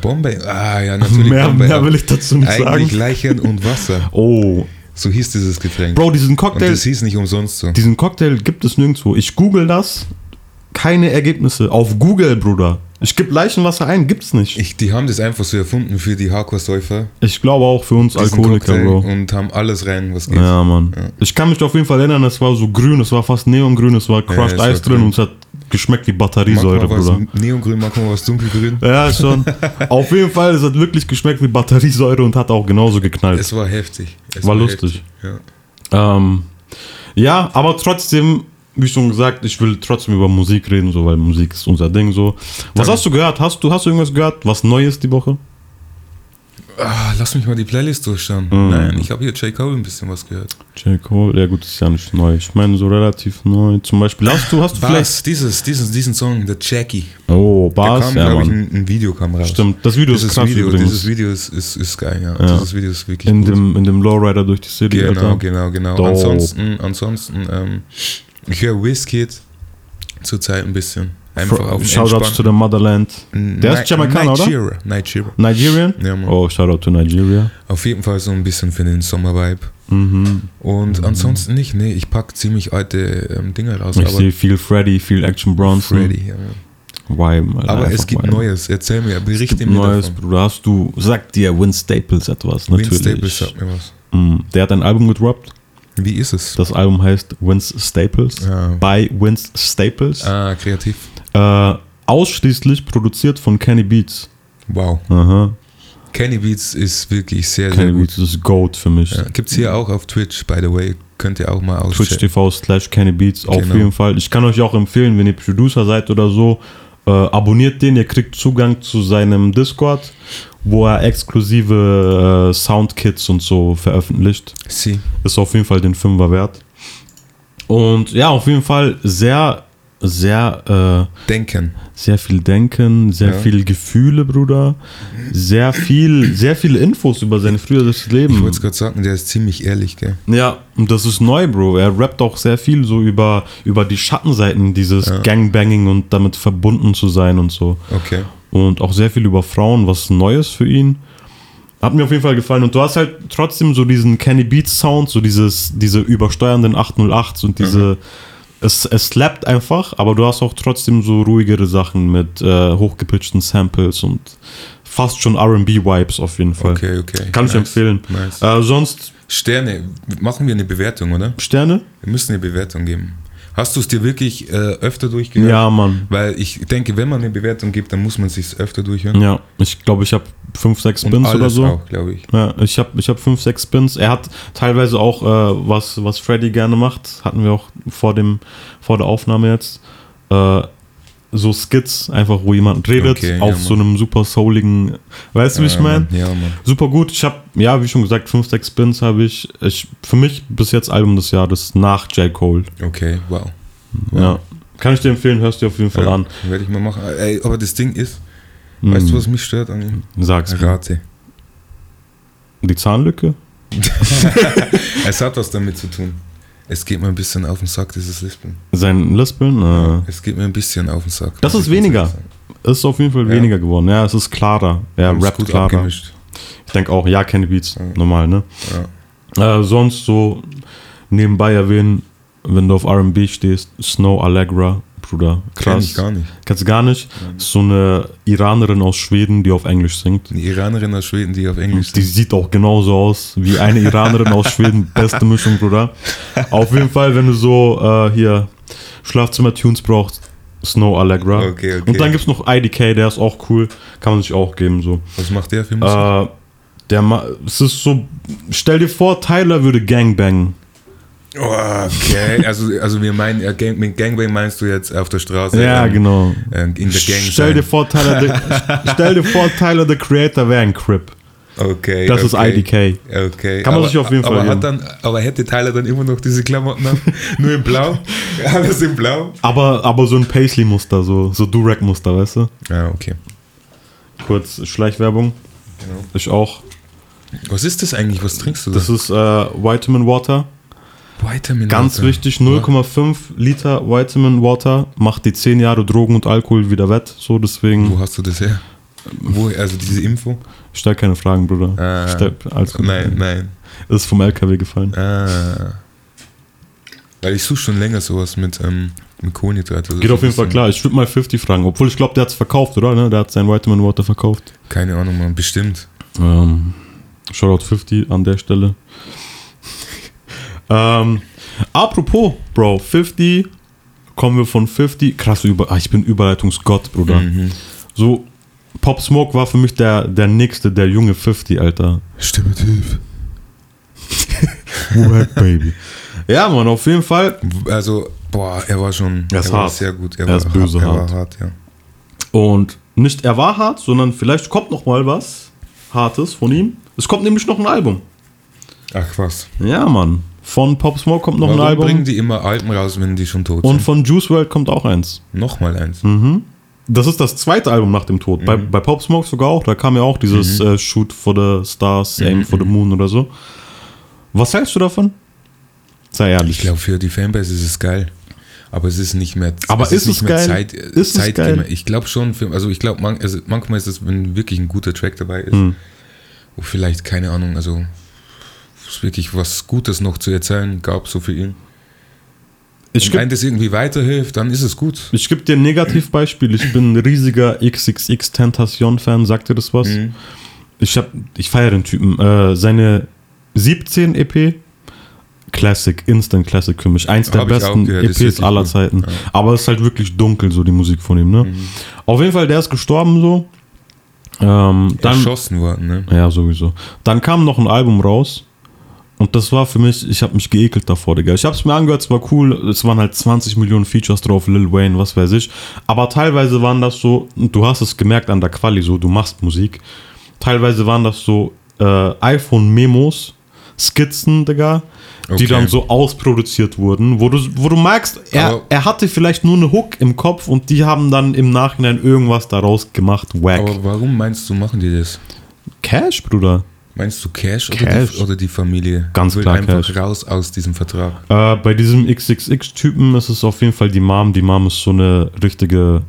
Bombay, ah ja, (laughs) natürlich. Mehr, Bombay. mehr will ich dazu nicht Eigentlich sagen. Leichern und Wasser. (laughs) Oh. So hieß dieses Getränk. Bro, diesen und Cocktail, das hieß nicht umsonst so. diesen Cocktail gibt es nirgendwo. Ich google das. Keine Ergebnisse. Auf Google, Bruder. Ich gebe Leichenwasser ein, gibt's nicht. Ich, die haben das einfach so erfunden für die Hardcore-Säufer. Ich glaube auch für uns diesen Alkoholiker, Cocktail, Bro. Und haben alles rein, was geht. Ja, Mann. Ja. Ich kann mich auf jeden Fall erinnern, es war so grün, es war fast neongrün, es war Crushed war Eis drin grün. und es hat geschmeckt wie Manchmal Batteriesäure, war Bruder. neongrün, manchmal war es dunkelgrün. Ja, schon. (laughs) auf jeden Fall, es hat wirklich geschmeckt wie Batteriesäure und hat auch genauso geknallt. Es war heftig. Es War lustig. Heftig. Ja. Ähm, ja, aber trotzdem, wie schon gesagt, ich will trotzdem über Musik reden, so, weil Musik ist unser Ding so. Was Dann- hast du gehört? Hast du, hast du irgendwas gehört? Was Neues die Woche? Ah, lass mich mal die Playlist durchschauen. Mhm. Nein, ich habe hier J. Cole ein bisschen was gehört. J. Cole, ja gut, ist ja nicht neu. Ich meine, so relativ neu. Zum Beispiel, hast du, hast du vielleicht. Was? Dieses, dieses, diesen Song, The Jackie. Oh, Da Bars, kam, ja, glaube ich, ein, ein Video kam raus. Stimmt, das Video ist Dieses krass Video, übrigens. dieses Video ist, ist, ist geil, ja. Ja. Dieses Video ist wirklich in, gut. dem, in dem Lowrider durch die City, Genau, Alter. genau, genau. Dope. Ansonsten, ansonsten, ähm, ich höre Wizkid zurzeit ein bisschen. Einfach auf dem Shoutouts to the Motherland. Der ist Ni- Jamaikaner, oder? Nigeria, Nigeria. Nigerian? Ja, Mann. Oh, Shoutout to Nigeria. Auf jeden Fall so ein bisschen für den Sommer-Vibe. Mhm. Und ansonsten nicht, nee, ich pack ziemlich alte ähm, Dinger raus. Ich sehe viel Freddy, viel Action Bronson. Freddy, ja. Vibe. Alter, Aber es gibt Vibe. Neues. Erzähl mir, berichte mir Neues, davon. Bruder. Hast du, sagt dir Win Staples etwas, Win natürlich. Staples sagt mir was. Mm, Der hat ein Album gedroppt. Wie ist es? Das Album heißt Vince Staples. Ah. Bei Vince Staples. Ah, kreativ. Äh, ausschließlich produziert von Kenny Beats. Wow. Aha. Kenny Beats ist wirklich sehr, sehr Kenny gut. Beats ist Goat für mich. Ja, Gibt es hier auch auf Twitch, by the way. Könnt ihr auch mal Twitch auschecken. TV slash Kenny Beats auf Genau. jeden Fall. Ich kann euch auch empfehlen, wenn ihr Producer seid oder so, äh, abonniert den, ihr kriegt Zugang zu seinem Discord, wo er exklusive äh, Soundkits und so veröffentlicht. Sie. Ist auf jeden Fall den Fünfer wert. Und ja, auf jeden Fall sehr, sehr, äh, Denken. sehr viel Denken, sehr Ja. viel Gefühle, Bruder. Sehr viel, sehr viele Infos über sein früheres Leben. Ich wollte es gerade sagen, der ist ziemlich ehrlich, gell? Ja, und das ist neu, Bro. Er rappt auch sehr viel so über, über die Schattenseiten dieses Ja. Gangbanging und damit verbunden zu sein und so. Okay. Und auch sehr viel über Frauen, was Neues für ihn. Hat mir auf jeden Fall gefallen. Und du hast halt trotzdem so diesen Kenny Beats Sound, so dieses, diese übersteuernden 808s und diese. Es, es slappt einfach, aber du hast auch trotzdem so ruhigere Sachen mit äh, hochgepitchten Samples und fast schon RB-Vibes auf jeden Fall. Okay, okay. Kann ich Nice. empfehlen. Nice. Äh, sonst Sterne. Machen wir eine Bewertung, oder? Sterne? Wir müssen eine Bewertung geben. Hast du es dir wirklich äh, öfter durchgehört? Ja, Mann. Weil ich denke, wenn man eine Bewertung gibt, dann muss man sich öfter durchhören. Ja, ich glaube, ich habe 5, 6 Und Spins oder so. auch, glaube ich. Ja, ich habe ich hab 5, 6 Spins. Er hat teilweise auch, äh, was, was Freddy gerne macht, hatten wir auch vor, dem, vor der Aufnahme jetzt, äh, so Skits, einfach wo jemand redet, Okay, ja, auf Mann. so einem super souligen, weißt du, wie ich Ja, meine? Ja. Super gut. Ich habe, ja, wie schon gesagt, 5, 6 Spins habe ich. ich. Für mich bis jetzt Album des Jahres nach J. Cole. Okay, wow. Ja. Kann ich dir empfehlen, hörst du dir auf jeden Fall Ja, an. Werde ich mal machen. Ey, aber das Ding ist, weißt du, was mich stört an ihm? Sag's. Rate. Die Zahnlücke? (laughs) Es hat was damit zu tun. Es geht mir ein bisschen auf den Sack, dieses Lispeln. Sein Lispeln? Äh, Es geht mir ein bisschen auf den Sack. Das ist weniger. Ist auf jeden Fall Ja. weniger geworden. Ja, es ist klarer. Er Ist rappt klarer. abgemischt. Ich denke auch, ja, Kenny Beats, Ja. normal, ne? Ja. Äh, sonst so nebenbei erwähnen, wenn du auf RB stehst, Snow Allegra, Bruder, Kenn krass. ich gar nicht. Kennst du gar nicht? So eine Iranerin aus Schweden, die auf Englisch singt. Eine Iranerin aus Schweden, die auf Englisch Die sieht auch genauso aus wie eine (laughs) Iranerin aus Schweden. Beste Mischung, Bruder. Auf jeden Fall, wenn du so äh, hier Schlafzimmer-Tunes brauchst, Snow Allegra. Okay, okay. Und dann gibt es noch IDK, der ist auch cool. Kann man sich auch geben. So. Was macht der für Musik? Äh, der Ma es ist so, stell dir vor, Tyler würde Gangbang. Okay, also, also wir meinen, ja, Gang, mit Gangbang meinst du jetzt auf der Straße? Ja, ähm, genau. äh, In der Gang Stell dir vor, Tyler the, (laughs) stell dir vor, Tyler the Creator wäre ein Crip. Okay. Das ist okay. IDK. Okay. Kann man aber, sich auf jeden Fall aber, hat dann, aber hätte Tyler dann immer noch diese Klamotten an? (laughs) Nur in Blau? Alles in Blau? Aber, aber so ein Paisley-Muster, so, so Durag-Muster, weißt du? Ja, okay. Kurz Schleichwerbung. Genau. Ich auch. Was ist das eigentlich? Was trinkst du da? Das ist äh, Vitamin Water. Vitamin Ganz Water. wichtig, 0,5 Liter Vitamin Water macht die 10 Jahre Drogen und Alkohol wieder wett. So, deswegen Wo hast du das her? Wo, also diese Info? stell keine Fragen, Bruder. Ah. Stell. Nein, nein. Ist vom LKW gefallen. Ah. Weil ich suche schon länger sowas mit, ähm, mit Kohlenhydrate. Also Geht so auf jeden Fall klar. Ich würde mal 50 fragen. Obwohl ich glaube, der hat es verkauft, oder? Ne? Der hat sein Vitamin Water verkauft. Keine Ahnung, man. Bestimmt. Ähm, Shoutout 50 an der Stelle. Ähm, apropos, Bro, 50, kommen wir von 50. Krass, über, ah, ich bin Überleitungsgott, Bruder. Mhm. So, Pop Smoke war für mich der, der nächste, der junge 50, Alter. Stimme tief. (laughs) Wack, Baby. Ja, Mann, auf jeden Fall. Also, boah, er war schon Er ist war hart. sehr gut. Er war ist böse hart. Er hart. war hart, ja. Und nicht er war hart, sondern vielleicht kommt noch mal was Hartes von ihm. Es kommt nämlich noch ein Album. Ach was. Ja, Mann. Von Pop Smoke kommt noch Warum ein Album. bringen die immer Alben raus, wenn die schon tot Und sind? von Juice WRLD kommt auch eins. Nochmal eins. Mhm. Das ist das zweite Album nach dem Tod. Bei, Mhm. bei Pop Smoke sogar auch. Da kam ja auch dieses äh, Shoot for the Stars, Aim Mhm, for the Moon oder so. Was hältst du davon? Sei ehrlich. Ich glaube, für die Fanbase ist es geil. Aber es ist nicht mehr. Aber ist es nicht mehr geil? Zeit, Ist es Zeitgemäß. geil? Ich glaube schon. Also ich glaube, man, also manchmal ist es, wenn wirklich ein guter Track dabei ist, Hm. wo vielleicht keine Ahnung, also es wirklich was Gutes noch zu erzählen gab, so für ihn. Ich Und wenn das irgendwie weiterhilft, dann ist es gut. Ich gebe dir ein Negativbeispiel. Ich bin ein riesiger XXX Tentacion-Fan. Sagt dir das was? Mhm. Ich, hab, ich feiere den Typen. Äh, seine 17 EP, Classic, Instant Classic für mich. Eins der Hab besten EPs richtig aller. Zeiten. Ja. Aber es ist halt wirklich dunkel, so die Musik von ihm. Ne? Mhm. Auf jeden Fall, der ist gestorben so. Ähm, dann, Erschossen worden, ne? ja, sowieso. Dann kam noch ein Album raus. Und das war für mich, ich habe mich geekelt davor, Digga. Ich habe es mir angehört, es war cool. Es waren halt 20 Millionen Features drauf, Lil Wayne, was weiß ich. Aber teilweise waren das so, du hast es gemerkt an der Quali, so, du machst Musik. Teilweise waren das so äh, iPhone-Memos, Skizzen, Digga, die Okay. dann so ausproduziert wurden, wo du, wo du merkst, er, Aber- er hatte vielleicht nur eine Hook im Kopf und die haben dann im Nachhinein irgendwas daraus gemacht. Wack. Aber warum meinst du, machen die das? Cash, Bruder. Meinst du Cash, Oder, Cash. die, oder die Familie? Ganz klar einfach Cash. raus aus diesem Vertrag. Äh, bei diesem XXX-Typen ist es auf jeden Fall die Mom. Die Mom ist so eine richtige.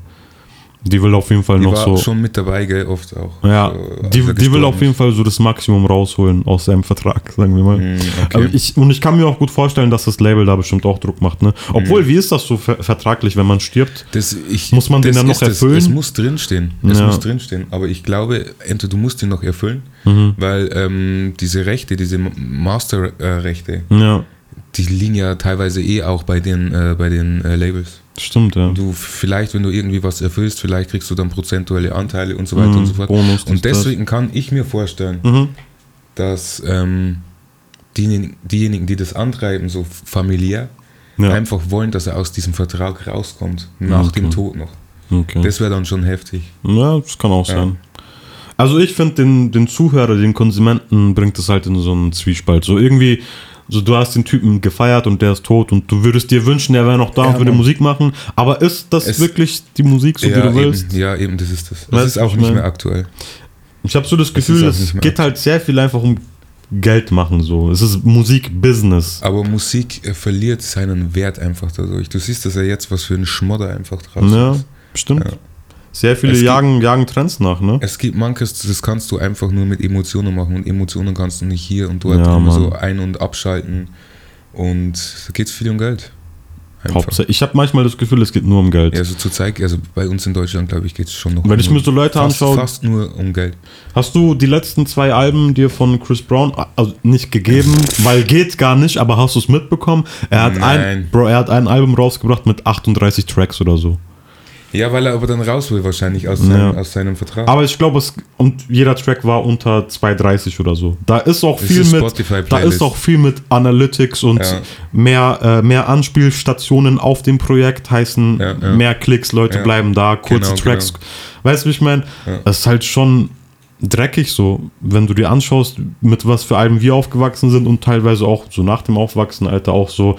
Die will auf jeden Fall Die noch war so. schon mit dabei, gell, oft auch. ja, So, als die, die will auf jeden. Fall so das Maximum rausholen aus seinem Vertrag, sagen wir mal. Aber okay. ich, und ich kann mir auch gut vorstellen, dass das Label da bestimmt auch Druck macht. Ne? Obwohl, wie ist das so ver vertraglich, wenn man stirbt? Das, ich, Muss man den dann noch ist das. erfüllen? Es muss drinstehen. Es Ja. muss drinstehen. Aber ich glaube, entweder du musst ihn noch erfüllen, Mhm. weil ähm, diese Rechte, diese Master-Rechte, Ja, die liegen ja teilweise eh auch bei den, äh, bei den äh, Labels. Stimmt, ja. Du vielleicht, wenn du irgendwie was erfüllst, vielleicht kriegst du dann prozentuelle Anteile und so weiter Mhm, und so fort. Bonus, und deswegen kann ich mir vorstellen, Mhm. dass ähm, diejenigen, diejenigen, die das antreiben, so familiär, Ja, einfach wollen, dass er aus diesem Vertrag rauskommt, nach Okay. dem Tod noch. okay. Das wäre dann schon heftig. Ja, das kann auch Ja. sein. Also ich finde den, den Zuhörer, den Konsumenten bringt es halt in so einen Zwiespalt. So irgendwie, so du hast den Typen gefeiert und der ist tot und du würdest dir wünschen, er wäre noch da Ja, und würde Mann. Musik machen. Aber ist das Es- wirklich die Musik, so wie ja, du willst? Eben, ja, eben, das ist das. Weißt Das ist du, auch nicht mehr aktuell. Ich habe so das Gefühl, es geht halt sehr viel einfach um Geld machen. So, es ist Musik-Business. Aber Musik äh, verliert seinen Wert einfach dadurch. Du siehst das ja jetzt, was für ein Schmodder einfach drauf Ja, ist. stimmt. Ja. Sehr viele gibt- jagen, jagen Trends nach, ne? Es gibt manches, das kannst du einfach nur mit Emotionen machen und Emotionen kannst du nicht hier und dort Ja, immer so ein- und abschalten. Und da geht es viel um Geld. Hauptsache, ich habe manchmal das Gefühl, es geht nur um Geld. Ja, also zur Zeit, also bei uns in Deutschland, glaube ich, geht es schon noch Wenn ich mir so Leute fast, anschaue- Fast nur um Geld. Hast du die letzten zwei Alben dir von Chris Brown also nicht gegeben, (laughs) weil geht gar nicht, aber hast du es mitbekommen? Er hat ein Nein. Bro, er hat ein Album rausgebracht mit 38 Tracks oder so. Ja, weil er aber dann raus will wahrscheinlich aus, Ja. seinem, aus seinem Vertrag. Aber ich glaube, es und jeder Track war unter 2,30 oder so. Da ist auch Das viel ist mit da ist auch viel mit Analytics und Ja. mehr äh, mehr Anspielstationen auf dem Projekt heißen Ja, mehr Klicks, Leute bleiben da, kurze Genau, Tracks. genau. Weißt du, wie ich meine? Das ist halt schon dreckig so, wenn du dir anschaust, mit was für Alben wir aufgewachsen sind und teilweise auch so nach dem Aufwachsen, Alter, auch so,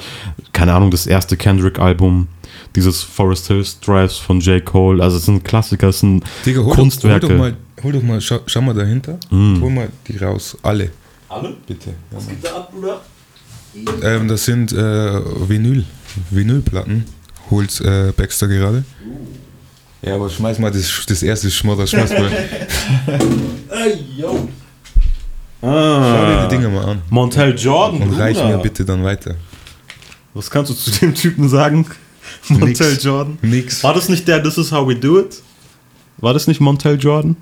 keine Ahnung, das erste Kendrick-Album, dieses Forest Hills Drives von J. Cole, also es sind Klassiker, es sind Digga, hol, Kunstwerke. Doch, hol doch mal, hol doch mal schau, schau mal dahinter. Mhm. Hol mal die raus. Alle, Alle? bitte. Ja, Mann. geht da ab, Bruder? ähm, das sind äh, Vinyl. Vinylplatten. Holt äh, Baxter gerade. Ja, aber schmeiß mal das, das erste Schmodder, schmeiß mal. (laughs) Ey, yo. Schau dir Ah. die Dinger mal an. Montel Jordan, Und reich mir bitte dann weiter. Was kannst du zu dem Typen sagen? Montel Jordan. Nix. War das nicht der This is how we do it? War das nicht Montel Jordan?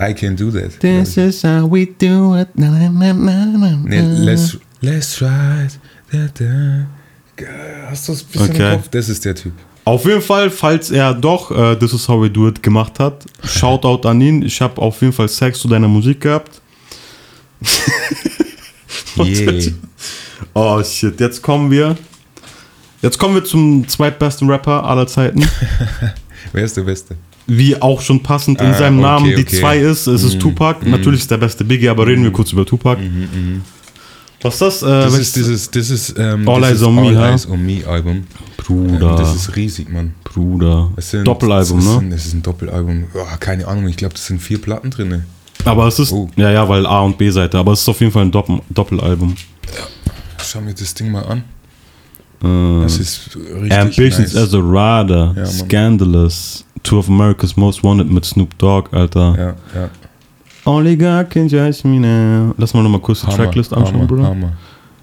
I can do that. is how we do it. Na, na, na, na, na. Nee, let's, let's ride. Da, da. Hast du das bisschen Okay. im Kopf? Das ist der Typ. Auf jeden Fall, falls er doch äh, This is how we do it gemacht hat, Shoutout an ihn. Ich habe auf jeden Fall Sex zu deiner Musik gehabt. (laughs) Yeah. Oh shit, jetzt kommen wir. Jetzt kommen wir zum zweitbesten Rapper aller Zeiten. (laughs) Wer ist der Beste? Wie auch schon passend in Ah, seinem okay, Namen die okay. 2 ist. Es ist Tupac. Natürlich ist der beste Biggie, aber reden wir kurz über Tupac. Was ist das? Äh, Das ist dieses, das ist, ähm, All das Eyes ist on Me, All ja? Eyes on Me Album. Bruder. Ähm, das ist riesig, Mann. Bruder. Es sind- Doppelalbum, das ne? Sind, das ist ein Doppelalbum. Oh, keine Ahnung, ich glaube, das sind vier Platten drin. Aber es ist, Oh. ja, ja, weil A und B-Seite, aber es ist auf jeden Fall ein Doppel Doppelalbum. Schau mir das Ding mal an. Äh, Das ist richtig Ambitions nice. as a Rider, Ja. Scandalous, Two of America's Most Wanted mit Snoop Dogg, Alter. Ja, ja. Only God can judge me now. Lass mal nochmal kurz die Hammer, Tracklist anschauen, Hammer, Bruder. Hammer.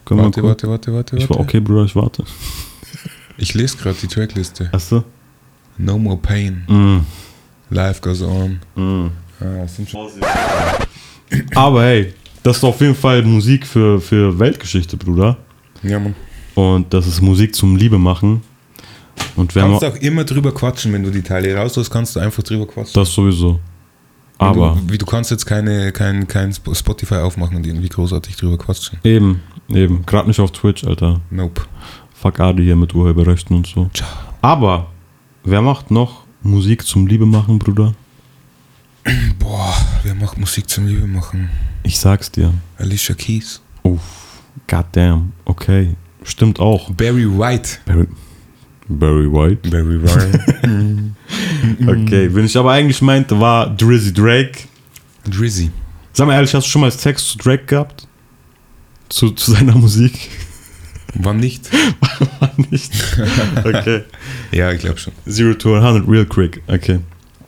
Können Warte, warte, warte, warte, Ich war, okay, Bruder, ich warte. Ich lese gerade die Trackliste. Hast du? No More Pain, Mm. Life Goes On. Mm. Ah, sind schon Aber hey, das ist auf jeden Fall Musik für, für Weltgeschichte, Bruder. ja, Mann. Und das ist Musik zum Liebe machen. Und Du wenn kannst auch immer drüber quatschen, wenn du die Teile rauslässt, kannst du einfach drüber quatschen. Das sowieso. Aber Du, wie, du kannst jetzt keine, kein, kein Sp- Spotify aufmachen und irgendwie großartig drüber quatschen. eben, eben. Gerade nicht auf Twitch, Alter. Nope. Fuck Adi hier mit Urheberrechten und so. Ciao. Aber, wer macht noch Musik zum Liebe machen, Bruder? (clears throat) Boah, wer macht Musik zum Liebe machen? Ich sag's dir. Alicia Keys. Uff, goddamn. Okay. Stimmt auch. Barry White. Barry, Barry White. Barry White. (laughs) Okay, wenn ich aber eigentlich meinte, war Drizzy Drake. Drizzy. Sag mal ehrlich, hast du schon mal Sex zu Drake gehabt? Zu, zu seiner Musik? Wann nicht? (laughs) Nicht. (laughs) Okay. Ja, ich glaube schon. Zero to 100 real quick. Okay.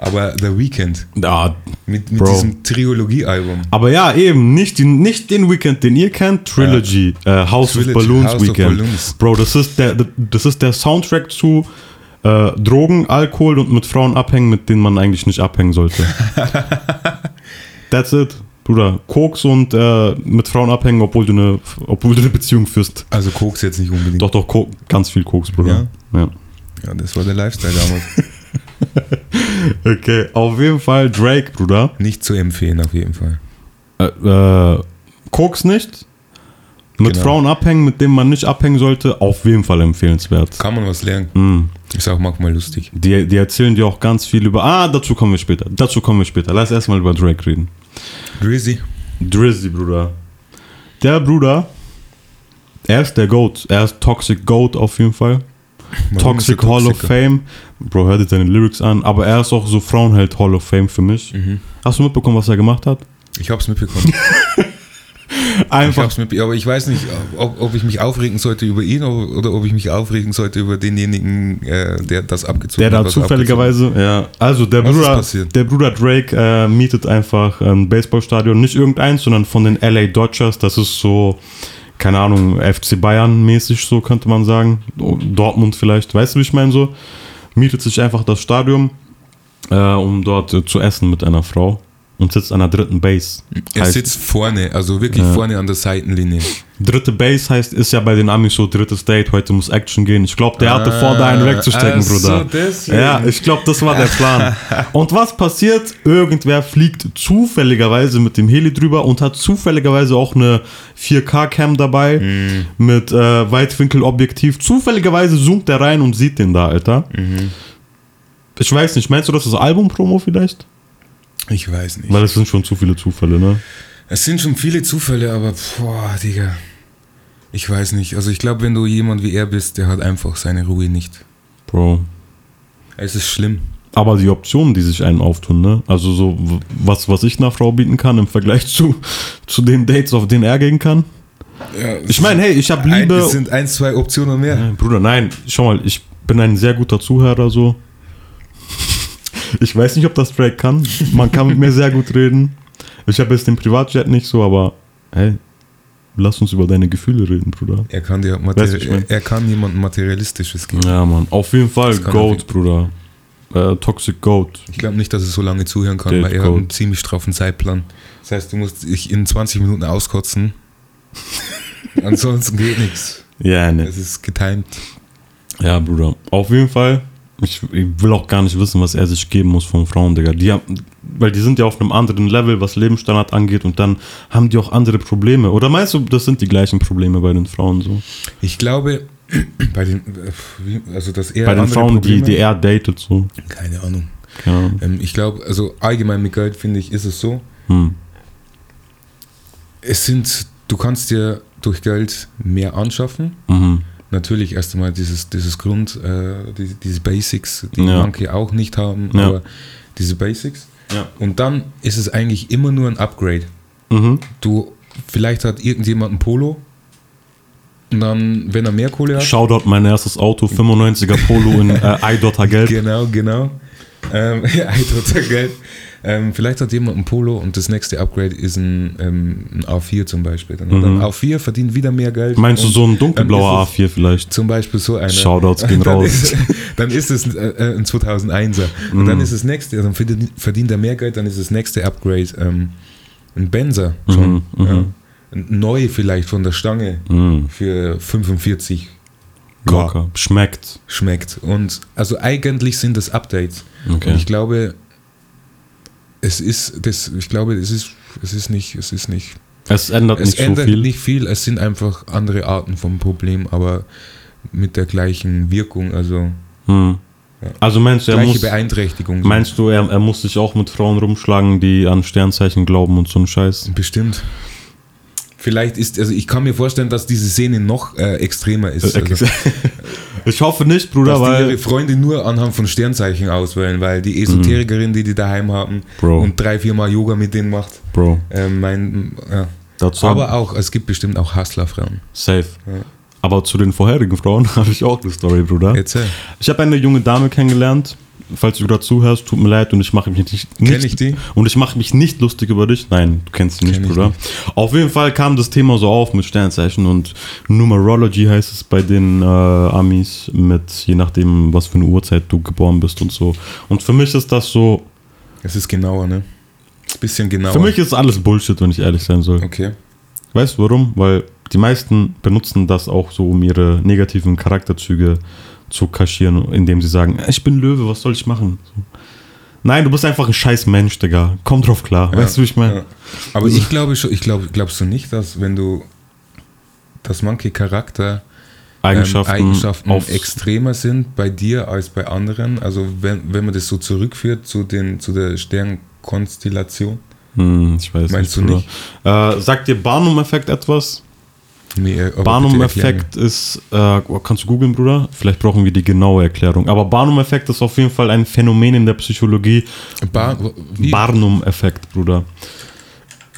Aber The Weeknd Ja, mit, mit Bro. diesem Trilogie-Album. aber ja, eben, nicht, die, nicht den Weekend, den ihr kennt, Trilogy, äh, House Trilogy, of Balloons House of Weekend. Balloons. Bro, das ist der, das ist der Soundtrack zu äh, Drogen, Alkohol und mit Frauen abhängen, mit denen man eigentlich nicht abhängen sollte. (laughs) That's it. Bruder, Koks und äh, mit Frauen abhängen, obwohl du eine, obwohl du eine Beziehung führst. Also Koks jetzt nicht unbedingt. Doch, doch, Ko ganz viel Koks, Bruder. Ja. Ja, das war der Lifestyle damals. (laughs) (laughs) Okay, auf jeden Fall Drake, Bruder. nicht zu empfehlen, auf jeden Fall. Äh, äh, Koks nicht. Mit Genau. Frauen abhängen, mit denen man nicht abhängen sollte, auf jeden Fall empfehlenswert. Kann man was lernen. Mm. Ist auch manchmal lustig. Die, die erzählen dir auch ganz viel über. Ah, dazu kommen wir später. Dazu kommen wir später. Lass erstmal über Drake reden. Drizzy. Drizzy, Bruder. Der Bruder, er ist der Goat. Er ist Toxic Goat auf jeden Fall. Warum Toxic Hall of? Fame. Bro, hör dir seine Lyrics an. Aber er ist auch so Frauenheld Hall of Fame für mich. Mhm. Hast du mitbekommen, was er gemacht hat? Ich hab's mitbekommen. (laughs) Ich Einfach. hab's mitbekommen. Aber ich weiß nicht, ob, ob ich mich aufregen sollte über ihn oder, ob ich mich aufregen sollte über denjenigen, äh, der das abgezogen Der da hat. was er zufälligerweise, ja. Also der Was Bruder, der Bruder Drake äh, mietet einfach ein Baseballstadion, nicht irgendeins, sondern von den LA Dodgers. Das ist so, keine Ahnung, FC Bayern mäßig, so könnte man sagen. Dortmund vielleicht, weißt du, wie ich meine so? Mietet sich einfach das Stadion, äh, um dort äh, zu essen mit einer Frau und sitzt an der dritten Base. Er Heißt- sitzt vorne, also wirklich Ja. vorne an der Seitenlinie. Dritte Base heißt, ist ja bei den Amis so drittes Date, heute muss Action gehen. Ich glaube, der hatte vor, da einen wegzustecken, ach so, Bruder. deswegen. Ja, ich glaube, das war der Plan. (laughs) und was passiert? Irgendwer fliegt zufälligerweise mit dem Heli drüber und hat zufälligerweise auch eine 4K-Cam dabei Mhm. mit äh, Weitwinkelobjektiv. Zufälligerweise zoomt der rein und sieht den da, Alter. Mhm. Ich weiß nicht, meinst du, das ist Album-Promo vielleicht? Ich weiß nicht. Weil es sind schon zu viele Zufälle, ne? Es sind schon viele Zufälle, aber boah, Digga. Ich weiß nicht. Also ich glaube, wenn du jemand wie er bist, der hat einfach seine Ruhe nicht. Bro. Es ist schlimm. Aber die Optionen, die sich einem auftun, ne? Also so, was, was ich einer Frau bieten kann im Vergleich zu, (laughs) zu den Dates, auf denen er gehen kann. Ja, Ich meine, hey, ich habe Liebe. es sind ein, zwei Optionen mehr. Nein, Bruder, nein, schau mal, ich bin ein sehr guter Zuhörer, so. Ich weiß nicht, ob das Drake kann. Man kann mit mir sehr gut reden. Ich habe jetzt den Privatjet nicht so, aber hey, lass uns über deine Gefühle reden, Bruder. Er kann dir Weißt ich mein? er kann jemandem materialistisches geben. Ja, Mann, auf jeden Fall Goat, er Bruder. Äh, Toxic Goat. Ich glaube nicht, dass er so lange zuhören kann, Der weil er Code. hat einen ziemlich straffen Zeitplan. Das heißt, du musst dich in 20 Minuten auskotzen. (laughs) Ansonsten geht nichts. Ja, ne. Es ist getimed. Ja, Bruder. Auf jeden Fall. Ich, ich will auch gar nicht wissen, was er sich geben muss von Frauen, Digga. Die haben, weil die sind ja auf einem anderen Level, was Lebensstandard angeht, und dann haben die auch andere Probleme. Oder meinst du, das sind die gleichen Probleme bei den Frauen so? Ich glaube, (clears throat) bei den, äh, also dass er bei den Frauen, die, Probleme- die er datet, so. keine Ahnung. Ahnung. Ähm, ich glaube, also allgemein mit Geld finde ich, ist es so. Hm. Es sind, du kannst dir durch Geld mehr anschaffen. Mhm. Natürlich erst einmal dieses, dieses Grund, äh, die, diese Basics, die Ja. manche auch nicht haben, Ja. aber diese Basics. Ja. Und dann ist es eigentlich immer nur ein Upgrade. Mhm. Du, vielleicht hat irgendjemand ein Polo und dann, wenn er mehr Kohle hat, Shoutout mein erstes Auto, 95er Polo in äh, (laughs) iDotter Gelb. Genau, genau. Ähm, (laughs) total Geld. Ähm, vielleicht hat jemand ein Polo und das nächste Upgrade ist ein, ähm, ein A4 zum Beispiel. Dann ein A4 verdient wieder mehr Geld. Mhm. Meinst du so ein dunkelblauer ist A4 vielleicht? Zum Beispiel so einer. Shoutouts gehen (laughs) dann raus. Ist, dann ist es äh, äh, ein 2001er. Und Mhm. dann ist das nächste, dann verdient, verdient er mehr Geld, dann ist das nächste Upgrade ähm, ein Benzer schon. Mhm, mhm. Ja. Ein Neu vielleicht von der Stange Mm, für 45 locker. Schmeckt. schmeckt. Und also eigentlich sind das Updates. Okay. Und ich glaube, es ist das, ich glaube, es ist, es ist nicht, es ist nicht, Es ändert es nicht so ändert viel. nicht viel, es sind einfach andere Arten vom Problem, aber mit der gleichen Wirkung, also Hm. Ja. Also meinst du, er gleiche muss, Beeinträchtigung. so. meinst du, er, er muss sich auch mit Frauen rumschlagen, die an Sternzeichen glauben und so ein Scheiß? Bestimmt. Vielleicht ist, also ich kann mir vorstellen, dass diese Szene noch äh, extremer ist. Äh, Also, ich hoffe nicht, Bruder, dass die ihre weil. Freunde nur anhand von Sternzeichen auswählen, weil die Esoterikerin, die die daheim haben Mhm. Bro. und drei, vier Mal Yoga mit denen macht, Bro, äh, mein, ja. dazu aber auch, es gibt bestimmt auch Hustlerfrauen. safe. Ja. Aber zu den vorherigen Frauen (laughs) habe ich auch eine Story, Bruder. Erzähl. Ich habe eine junge Dame kennengelernt. Falls du gerade zuhörst, tut mir leid und ich mache mich nicht, Kenn nicht ich die? und ich mache mich nicht lustig über dich. Nein, du kennst sie nicht, Kenn Bruder. Auf jeden Fall kam das Thema so auf mit Sternzeichen und Numerology heißt es bei den äh, Amis mit je nachdem, was für eine Uhrzeit du geboren bist und so. Und für mich ist das so, Es ist genauer, ne? Ein bisschen genauer. für mich ist alles Bullshit, wenn ich ehrlich sein soll. Okay. Weißt du warum? Weil die meisten benutzen das auch so, um ihre negativen Charakterzüge zu kaschieren, indem sie sagen, ich bin Löwe, was soll ich machen? So. Nein, du bist einfach ein scheiß Mensch, Digga. Komm drauf klar. Weißt du, wie ich meine? Ja. Aber ich glaube schon, ich glaube, glaubst du nicht, dass wenn du, dass manche Charakter Eigenschaften, ähm, Eigenschaften auf extremer sind bei dir als bei anderen? Also wenn, wenn man das so zurückführt zu, den, zu der Sternkonstellation? Hm, ich weiß Meinst nicht, du Bruder. Äh, sagt dir Barnum-Effekt etwas? Nee, erklär Barnum-Effekt ist, äh, kannst du googeln, Bruder? Vielleicht brauchen wir die genaue Erklärung. Aber Barnum-Effekt ist auf jeden Fall ein Phänomen in der Psychologie. Bar? Barnum-Effekt, Bruder.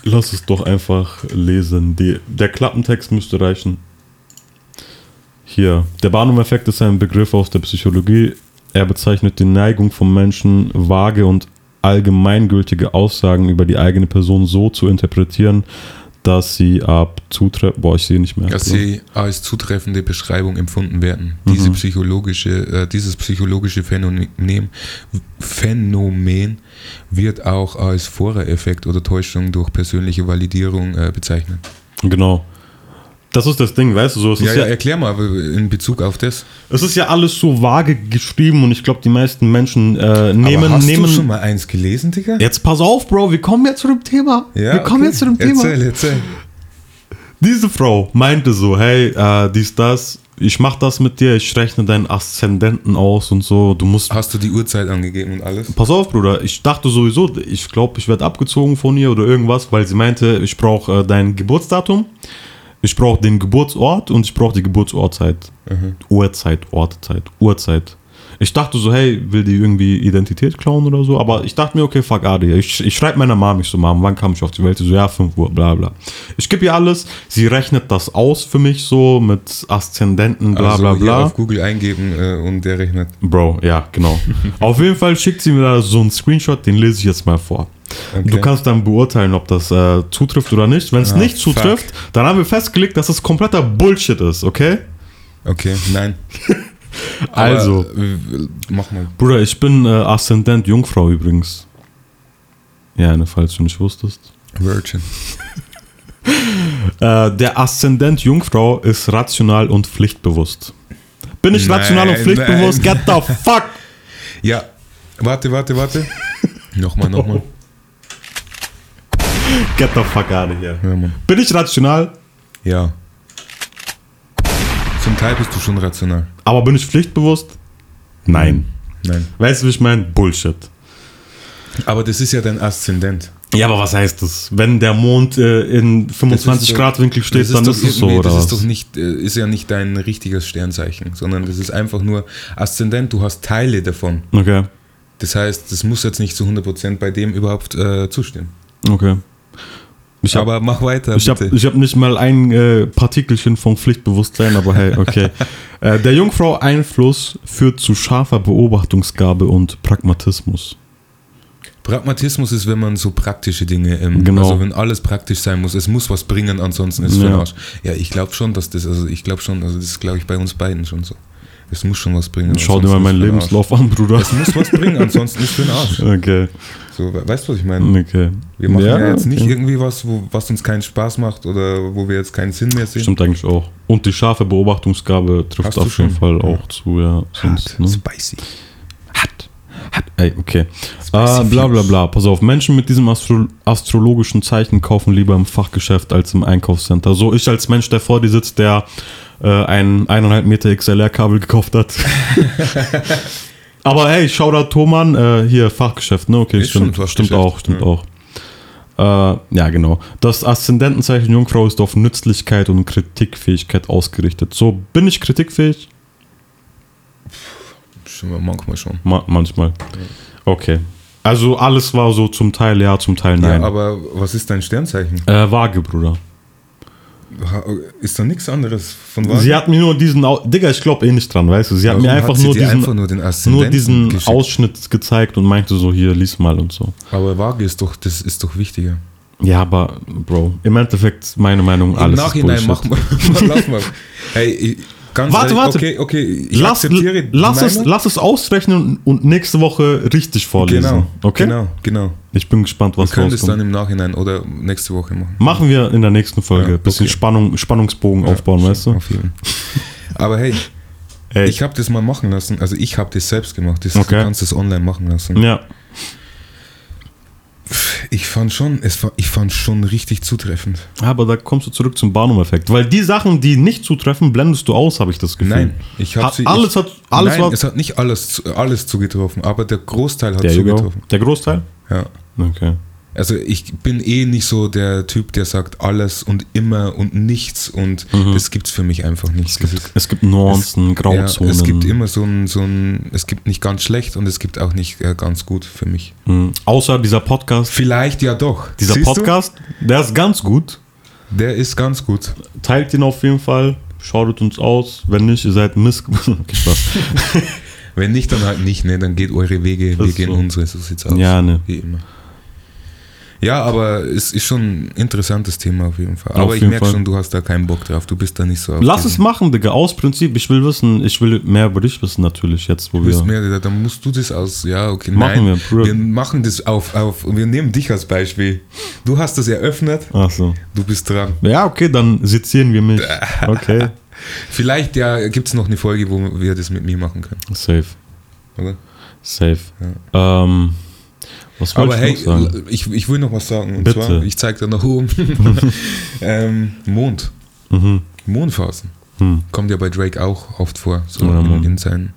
Lass es doch einfach lesen. Die, der Klappentext müsste reichen. Hier. Der Barnum-Effekt ist ein Begriff aus der Psychologie. Er bezeichnet die Neigung von Menschen, vage und allgemeingültige Aussagen über die eigene Person so zu interpretieren, dass sie ab zutreffen. Boah, ich sehe nicht mehr. dass sie als zutreffende Beschreibung empfunden werden. Diese psychologische, äh, dieses psychologische Phänomen, Phänomen wird auch als Vorereffekt oder Täuschung durch persönliche Validierung äh, bezeichnet. Genau. Das ist das Ding, weißt du, so, Ja, ja, ja, erklär mal in Bezug auf das. es ist ja alles so vage geschrieben und ich glaube, die meisten Menschen äh, nehmen, aber hast nehmen. du schon mal eins gelesen, Digga? Jetzt pass auf, Bro, wir kommen jetzt zu dem Thema. wir kommen okay. jetzt zu dem Thema. Erzähl, erzähl. Diese Frau meinte so, hey, äh, dies, das, ich mach das mit dir, ich rechne deinen Aszendenten aus und so, du musst... Hast du die Uhrzeit angegeben und alles? Pass auf, Bruder, ich dachte sowieso, ich glaube, ich werde abgezogen von ihr oder irgendwas, weil sie meinte, ich brauche äh, dein Geburtsdatum, ich brauche den Geburtsort und ich brauche die Geburtsortzeit. Uhrzeit, Ortzeit, Uhrzeit. Ich dachte so, hey, will die irgendwie Identität klauen oder so, aber ich dachte mir, okay, fuck Adi. Ich, ich schreibe meiner Mom, ich so, Mom, wann kam ich auf die Welt? Sie so, ja, 5 Uhr, bla bla. Ich gebe ihr alles, sie rechnet das aus für mich so mit Aszendenten, bla also bla bla. auf Google eingeben äh, und der rechnet. Bro, ja, genau. (laughs) Auf jeden Fall schickt sie mir da so einen Screenshot, den lese ich jetzt mal vor. Okay. Du kannst dann beurteilen, ob das äh, zutrifft oder nicht. Wenn es Ah, nicht fuck. zutrifft, dann haben wir festgelegt, dass es kompletter Bullshit ist, okay? Okay, nein. (laughs) Also. Aber, äh, mach mal. Bruder, ich bin äh, Aszendent Jungfrau übrigens. Ja, ne, falls du nicht wusstest. Virgin. Äh, der Aszendent Jungfrau ist rational und pflichtbewusst. Bin ich Nein, rational und pflichtbewusst? nein. (laughs) Get the fuck! Ja, warte, warte, warte. (laughs) nochmal, nochmal. Get the fuck out of here. Ja. Bin ich rational, Ja. Zum Teil bist du schon rational. aber bin ich pflichtbewusst? Nein. Nein. Weißt du, wie ich meine? Bullshit. Aber das ist ja dein Aszendent. Ja, aber was heißt das? Wenn der Mond äh, in 25 doch- Grad Winkel steht, dann ist es so, irgendwie- oder Das ist doch nicht, äh, ist ja nicht dein richtiges Sternzeichen, sondern das ist einfach nur Aszendent, du hast Teile davon. okay, Das heißt, das muss jetzt nicht zu 100% bei dem überhaupt äh, zustimmen. okay. Ich habe Aber mach weiter, ich hab, bitte. ich hab nicht mal ein äh, Partikelchen vom Pflichtbewusstsein, aber hey, okay. (laughs) äh, der Jungfrau Einfluss führt zu scharfer Beobachtungsgabe und Pragmatismus. Pragmatismus ist, wenn man so praktische Dinge, ähm, Genau. also wenn alles praktisch sein muss, es muss was bringen, ansonsten ist es für Ja. den Arsch. Ja, ich glaube schon, dass das, also ich glaube schon, also das ist, glaube ich, bei uns beiden schon so. Es muss schon was bringen. Schau dir mal meinen. Lebenslauf an, Bruder. Es muss was bringen, ansonsten ist für den Arsch. Okay. So, we- weißt du, was ich meine? Okay. Wir machen ja, jetzt nicht okay. irgendwie was, wo, was uns keinen Spaß macht oder wo wir jetzt keinen Sinn mehr sehen. Stimmt eigentlich auch. Und die scharfe Beobachtungsgabe trifft Hast auf jeden? Fall Ja. auch zu, ja. Sonst, Hart, ne? spicy. Hat. Ey, okay. Ah, bla bla bla. Pass auf, Menschen mit diesem Astro astrologischen Zeichen kaufen lieber im Fachgeschäft als im Einkaufscenter. So ich als Mensch, der vor dir sitzt, der äh, ein 1,5 Meter XLR-Kabel gekauft hat. (laughs) Aber hey, Shoutout Thoman, äh, hier Fachgeschäft, ne? Okay, stimmt, stimmt auch, stimmt ja. auch. Äh, ja, genau. Das Aszendentenzeichen Jungfrau ist auf Nützlichkeit und Kritikfähigkeit ausgerichtet. So, bin ich kritikfähig? Schon Manchmal schon. Ma manchmal. Okay. Also alles war so zum Teil ja, zum Teil nein. Ja, aber was ist dein Sternzeichen? äh, Waage, Bruder. Ist da nichts anderes von Waage? Sie hat mir nur diesen, Digga, ich glaube eh nicht dran, weißt du. Sie hat Warum mir einfach sie nur diesen, einfach nur nur diesen geschickt? Ausschnitt gezeigt und meinte so, hier, lies mal und so. Aber Waage ist doch, das ist doch wichtiger. Ja, aber, Bro, im Endeffekt, meine Meinung, Im alles Nachhinein ist (laughs) mach mal, lass mal. (laughs) Hey, ich- ganz Warte, ehrlich, warte. Okay, okay, ich Lass, akzeptiere lass, es, lass es ausrechnen und nächste Woche richtig vorlesen. Genau, okay? genau, genau. Ich bin gespannt, Wir was können das rauskommt. dann im Nachhinein oder nächste Woche machen. Machen wir in der nächsten Folge. Ja, Bisschen okay. Spannung, Spannungsbogen aufbauen, Ja, weißt du? Auf jeden. (laughs) Aber hey, Ey, ich habe das mal machen lassen. Also ich habe das selbst gemacht. Das, Okay. Du kannst das online machen lassen. ja. Ich fand schon, es war, ich fand schon richtig zutreffend. Aber da kommst du zurück zum Barnum-Effekt. Weil die Sachen, die nicht zutreffen, blendest du aus, habe ich das Gefühl. Nein, ich habe Hat, alles hat, alles nein, war. es hat nicht alles, alles zugetroffen, aber der Großteil hat Der, zugetroffen. der Großteil? Ja. Okay. Also ich bin eh nicht so der Typ, der sagt alles und immer und nichts und das gibt's für mich einfach nicht. Es gibt, ist- es gibt Nuancen, ja, Grauzonen. es gibt immer so ein, so ein, es gibt nicht ganz schlecht und es gibt auch nicht äh, ganz gut für mich. Mhm. Außer dieser Podcast. Vielleicht ja doch. Dieser Siehst du? Podcast, der ist ganz gut. Der ist ganz gut. Teilt ihn auf jeden Fall. Schaut uns aus. Wenn nicht, ihr seid Miss. (laughs) okay, Spaß. Wenn nicht, dann halt nicht, ne? Dann geht eure Wege, wir gehen so. unsere, so sieht's aus. Ja, ne. Wie immer. Ja, aber es ist schon ein interessantes Thema auf jeden Fall. Auf Aber ich merke schon, du hast da keinen Bock drauf. Du bist da nicht so auf Lass es machen, Digga. Aus Prinzip. Ich will wissen, ich will mehr über dich wissen, natürlich, jetzt, wo Du bist wir. mehr, dann musst du das aus. Ja, okay. Machen nein, wir, Bro. wir machen das auf, auf. Wir nehmen dich als Beispiel. Du hast das eröffnet, Ach so. du bist dran. Ja, okay, dann sezieren wir mich. (laughs) Okay. Vielleicht ja, gibt es noch eine Folge, wo wir das mit mir machen können. Safe. Oder? Safe. Ähm, was Aber hey, ich, ich will noch was sagen. Und Bitte. zwar, ich zeige da nach oben. (laughs) ähm, Mond. Mhm. Mondphasen. Hm. Kommt ja bei Drake auch oft vor. So Ja, in, seinen,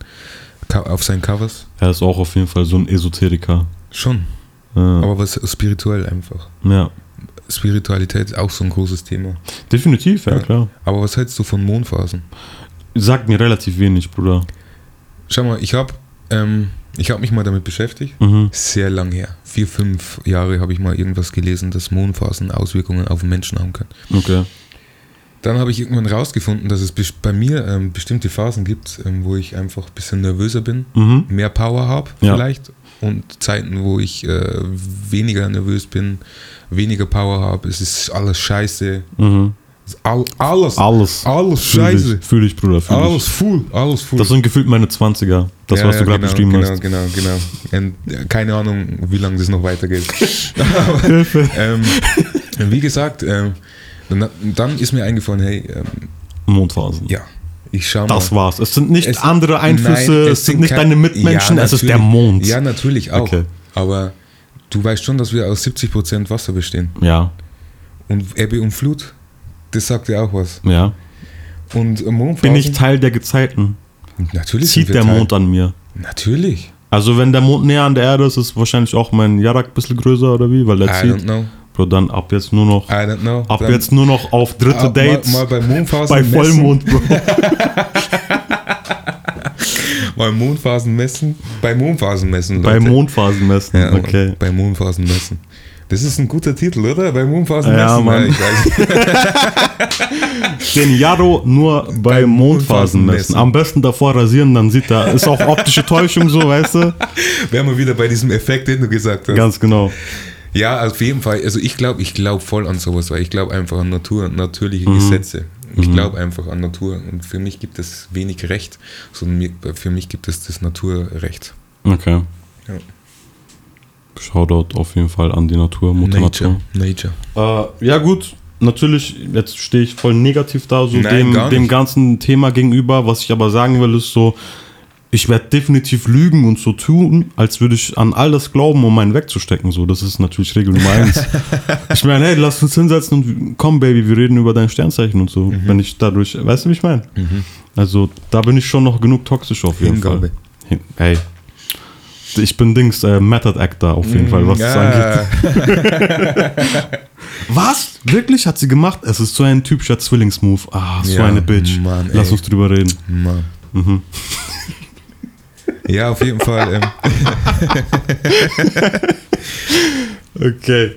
auf seinen Covers. Er ist auch auf jeden Fall so ein Esoteriker. Schon. Ja. Aber was spirituell einfach. ja. Spiritualität ist auch so ein großes Thema. Definitiv, ja, Ja. klar. Aber was hältst du von Mondphasen? Sagt mir relativ wenig, Bruder. Schau mal, ich habe ähm, ich hab mich mal damit beschäftigt. Mhm. Sehr lang her. Vier, fünf Jahre habe ich mal irgendwas gelesen, dass Mondphasen Auswirkungen auf den Menschen haben können. Okay. Dann habe ich irgendwann rausgefunden, dass es bei mir ähm, bestimmte Phasen gibt, ähm, wo ich einfach ein bisschen nervöser bin, Mhm. mehr Power habe Ja. vielleicht. Und Zeiten, wo ich äh, weniger nervös bin, weniger Power habe. Es ist alles scheiße. Mhm. Es all, alles, Alles. alles Fühl scheiße. ich, fühl ich, Bruder, fühl Alles ich. full, alles full. Das sind gefühlt meine 20er. Das, Ja, was du ja, gerade genau, beschrieben genau, hast. Genau, genau, Und, äh, keine Ahnung, wie lange das noch weitergeht. (laughs) (laughs) Hilfe. ähm, wie gesagt, ähm, dann, dann ist mir eingefallen, hey, ähm, Mondphasen. ja, ich schau mal. Das war's. Es sind nicht Es- andere Einflüsse, Nein, es sind nicht kein- deine Mitmenschen, Ja, es ist der. Mond. Ja, natürlich auch. Okay. Aber du weißt schon, dass wir aus 70% Wasser bestehen. Ja, Und Ebbe und Flut, das sagt ja auch was. ja. Und Mondphasen, Bin ich Teil der Gezeiten? natürlich Zieht der Teil. Mond an mir? Natürlich. Also wenn der Mond näher an der Erde ist, ist wahrscheinlich auch mein Jarak ein bisschen größer oder wie? Weil I er don't zieht. know. Bro, dann ab jetzt nur noch, I don't know. ab Dann- jetzt nur noch auf dritte ab- Dates Mal, mal bei Mondphasen bei messen. Vollmond, Bro. (laughs) Mal Mondphasen messen. Bei Mondphasen messen. bei Leute. Mondphasen messen. Ja, okay. Bei Mondphasen messen. Das ist ein guter Titel, oder? (laughs) Beim Mondphasen Ja, messen? Mann. ich weiß nicht. Den Jaro nur bei Beim Mondphasen messen. messen. Am besten davor rasieren, dann sieht er, ist auch optische Täuschung so, weißt du? (laughs) Wären wir wieder bei diesem Effekt, den du gesagt hast. Ganz genau. Ja, auf jeden Fall. Also ich glaube, ich glaube voll an sowas, weil ich glaube einfach an Natur, natürliche Mhm. Gesetze. Ich glaube einfach an Natur. Und für mich gibt es wenig Recht, sondern für mich gibt es das Naturrecht. Okay. Ja. Shoutout auf jeden Fall an die Natur, Mutter Nature. Natur. Nature. Äh, ja, gut. Natürlich, jetzt stehe ich voll negativ da, so Nein, dem, dem ganzen Thema gegenüber. Was ich aber sagen will, ist so, ich werde definitiv lügen und so tun, als würde ich an all das glauben, um meinen wegzustecken. So, das ist natürlich Regel Nummer eins. (laughs) ich meine, hey, lass uns hinsetzen und komm, Baby, wir reden über dein Sternzeichen und so. Mhm. Wenn ich dadurch, weißt du, wie ich meine? Also, da bin ich schon noch genug toxisch auf jeden Hingabe. Fall. Hey. Ich bin Dings, äh, Method Actor auf jeden Fall, was das angeht. (laughs) (laughs) Was? Wirklich? Hat sie gemacht? Es ist so ein typischer Zwillingsmove. Ah, so Ja, eine Bitch. Mann, Lass uns drüber reden. Mann. Mhm. Ja, auf jeden Fall. Ähm, (laughs) Okay.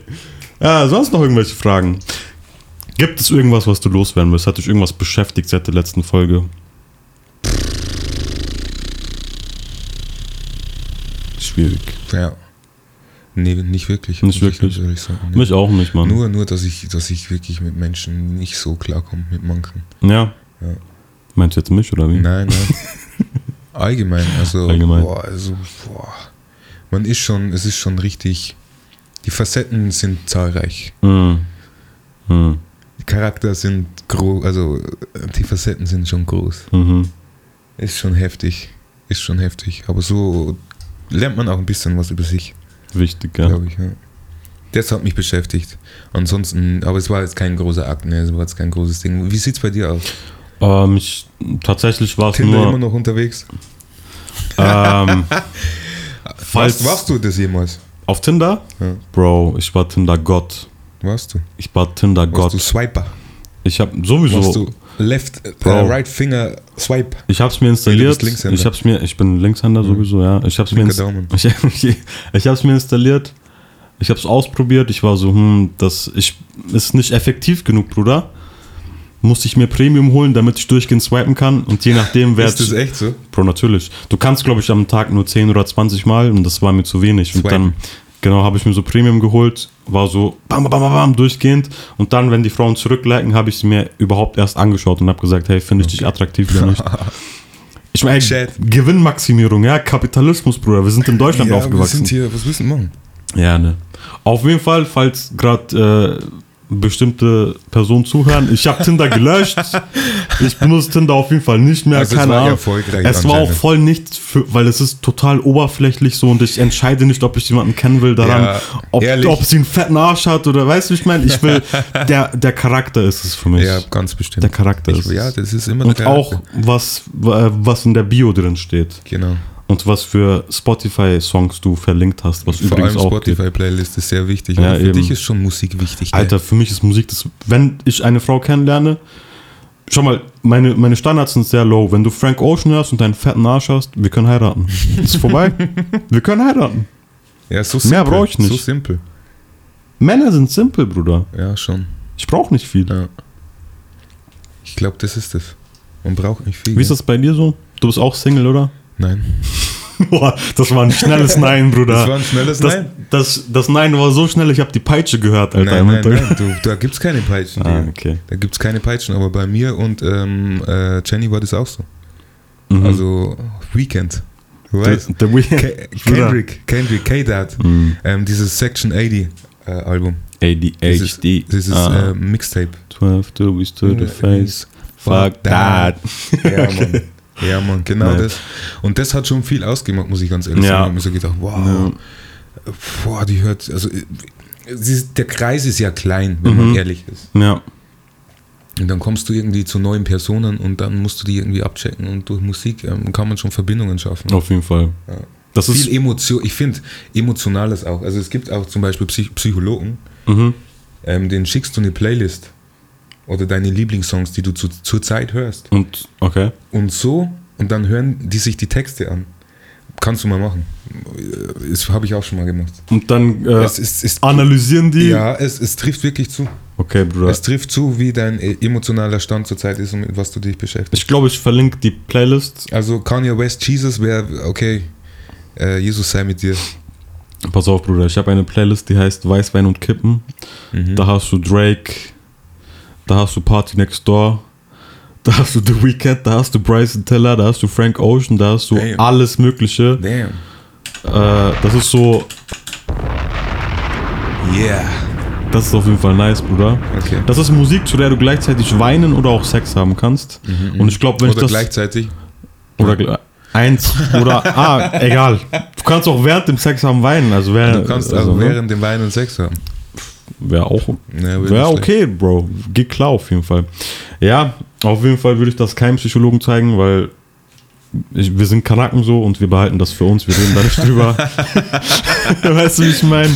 Ja, sonst noch irgendwelche Fragen? Gibt es irgendwas, was du loswerden willst? Hat dich irgendwas beschäftigt seit der letzten Folge? Schwierig. ja. Nee, nicht wirklich. Nicht wirklich? sagen. Nee. Mich auch nicht, Mann. Nur, nur dass, ich, dass ich wirklich mit Menschen nicht so klarkomme, mit manchen. Ja. Ja. Meinst du jetzt mich oder wie? Nein, nein. (laughs) Allgemein, also, Allgemein. Boah, also boah. man ist schon, es ist schon richtig, die Facetten sind zahlreich. Mhm. Mhm. Die Charakter sind groß, also die Facetten sind schon groß. Mhm. Ist schon heftig, ist schon heftig. Aber so lernt man auch ein bisschen was über sich, Wichtig, ja. glaube ich. Ja. Das hat mich beschäftigt. Ansonsten, aber es war jetzt kein großer Akt, ne? es war jetzt kein großes Ding. Wie sieht's bei dir aus? Ähm, ich, tatsächlich war es nur. immer noch unterwegs? Ähm, (laughs) falls Warst, warst du das jemals? auf Tinder? Ja. Bro, ich war Tinder Gott. Warst du? Ich war Tinder Warst Gott. du Swiper? Ich habe Warst sowieso. du Left, äh, Bro. Right Finger Swipe? Ich habe es mir Nee, installiert. Linkshänder. ich hab's mir. Ich bin Linkshänder sowieso, ja. Ich habe es mir. (laughs) Ich, ich, es mir installiert. Ich habe es ausprobiert. Ich war so, hm, das ich, ist nicht effektiv genug, Bruder. Musste ich mir Premium holen, damit ich durchgehend swipen kann. Und je nachdem, wer Ist das echt so? Bro, natürlich. Du kannst, glaube ich, am Tag nur 10 oder 20 Mal und das war mir zu wenig. Und Swipen. dann, genau, habe ich mir so Premium geholt, war so bam, bam, bam, bam, durchgehend. Und dann, wenn die Frauen zurückliken, habe ich sie mir überhaupt erst angeschaut und habe gesagt, hey, finde ich dich attraktiv oder nicht? (laughs) Ich meine. Gewinnmaximierung, ja, Kapitalismus, Bruder. Wir sind in Deutschland Ja, wir aufgewachsen. sind hier, was müssen wir machen? Ja, ne. Auf jeden Fall, falls gerade äh, bestimmte Personen zuhören, ich habe Tinder gelöscht. ich benutze Tinder auf jeden Fall nicht mehr. Also keine Ahnung. Es war auch voll nichts, für, weil es ist total oberflächlich so und ich entscheide nicht, ob ich jemanden kennen will daran, Ja, ob, ob sie einen fetten Arsch hat oder weißt du, ich meine? Ich will, (laughs) der, der Charakter ist es für mich. Ja, ganz bestimmt. Der Charakter ich, ist es. Ja, das ist immer und der auch, Charakter. was, äh, was in der Bio drin steht. Genau. Und was für Spotify-Songs du verlinkt hast, was Vor übrigens allem auch. Spotify-Playlist ist sehr wichtig. Ja, für eben. dich ist schon Musik wichtig. gell? Alter, für mich ist Musik das. Wenn ich eine Frau kennenlerne, schau mal, meine, meine Standards sind sehr low. Wenn du Frank Ocean hörst und einen fetten Arsch hast, wir können heiraten. (laughs) Ist vorbei. wir können heiraten. Ja, so Mehr brauch ich nicht. So simpel. Männer sind simpel, Bruder. Ja, schon. Ich brauche nicht viel. Ja. Ich glaube, das ist es. Man braucht nicht viel. Wie ist das bei dir so? Du bist auch Single, oder? Nein. (laughs) Boah, das war ein schnelles Nein, Bruder. Das war ein schnelles das, Nein. Das, das Nein war so schnell, ich habe die Peitsche gehört, Alter. Nein, nein, nein. Du, da gibt es keine Peitschen. Ah, okay. Da gibt es keine Peitschen, aber bei mir und ähm, äh, Jenny war das auch so. Mhm. Also Weekend. Du The, weißt. the Weeknd. Ke (laughs) Kendrick, Kendrick, K-Dad. Mhm. Ähm, dieses Section 80 äh, Album. ADHD. dieses Ah. äh, Mixtape. 12 degrees to the face. Fuck that. Ja, Mann. (laughs) Ja, Mann, genau Nein. das. Und das hat schon viel ausgemacht, muss ich ganz ehrlich Ja. sagen. Ich habe mir so gedacht, wow, boah, die hört, also ist, der Kreis ist ja klein, wenn Mhm. man ehrlich ist. Ja. Und dann kommst du irgendwie zu neuen Personen und dann musst du die irgendwie abchecken und durch Musik ähm, kann man schon Verbindungen schaffen. Auf jeden Fall. Ja. Das ist. Viel Emotion, ich finde Emotionales auch. Also es gibt auch zum Beispiel Psych Psychologen, Mhm. ähm, denen schickst du eine Playlist oder deine Lieblingssongs, die du zu, zur Zeit hörst. Und, okay. Und so, und dann hören die sich die Texte an. Kannst du mal machen. Das habe ich auch schon mal gemacht. Und dann äh, Es ist, ist, analysieren die. ja, es, es trifft wirklich zu. Okay, Bruder. Es trifft zu, wie dein äh, emotionaler Stand zurzeit ist und mit was du dich beschäftigst. Ich glaube, ich verlinke die Playlist. Also Kanye West, Jesus wäre, okay, äh, Jesus sei mit dir. Pass auf, Bruder. Ich habe eine Playlist, die heißt Weißwein und Kippen. Mhm. Da hast du Drake, da hast du Party Next Door, da hast du The Weeknd, da hast du Bryson Tiller, da hast du Frank Ocean, da hast du Damn. alles Mögliche. Damn. Äh, das ist so, Yeah. das ist auf jeden Fall nice, Bruder. Okay. Das ist Musik, zu der du gleichzeitig weinen oder auch Sex haben kannst. Und ich glaube, wenn ich Oder das gleichzeitig. oder gle- eins oder (laughs) ah, egal. Du kannst auch während dem Sex haben weinen, also wäre Du kannst also, ne? während dem Wein und Sex haben. Wäre auch Ja, nicht okay, Bro. Geht klar auf jeden Fall. Ja, auf jeden Fall würde ich das keinem Psychologen zeigen, weil ich, wir sind Kanaken so und wir behalten das für uns. Wir reden da nicht (laughs) drüber. (laughs) weißt du, wie ich meine?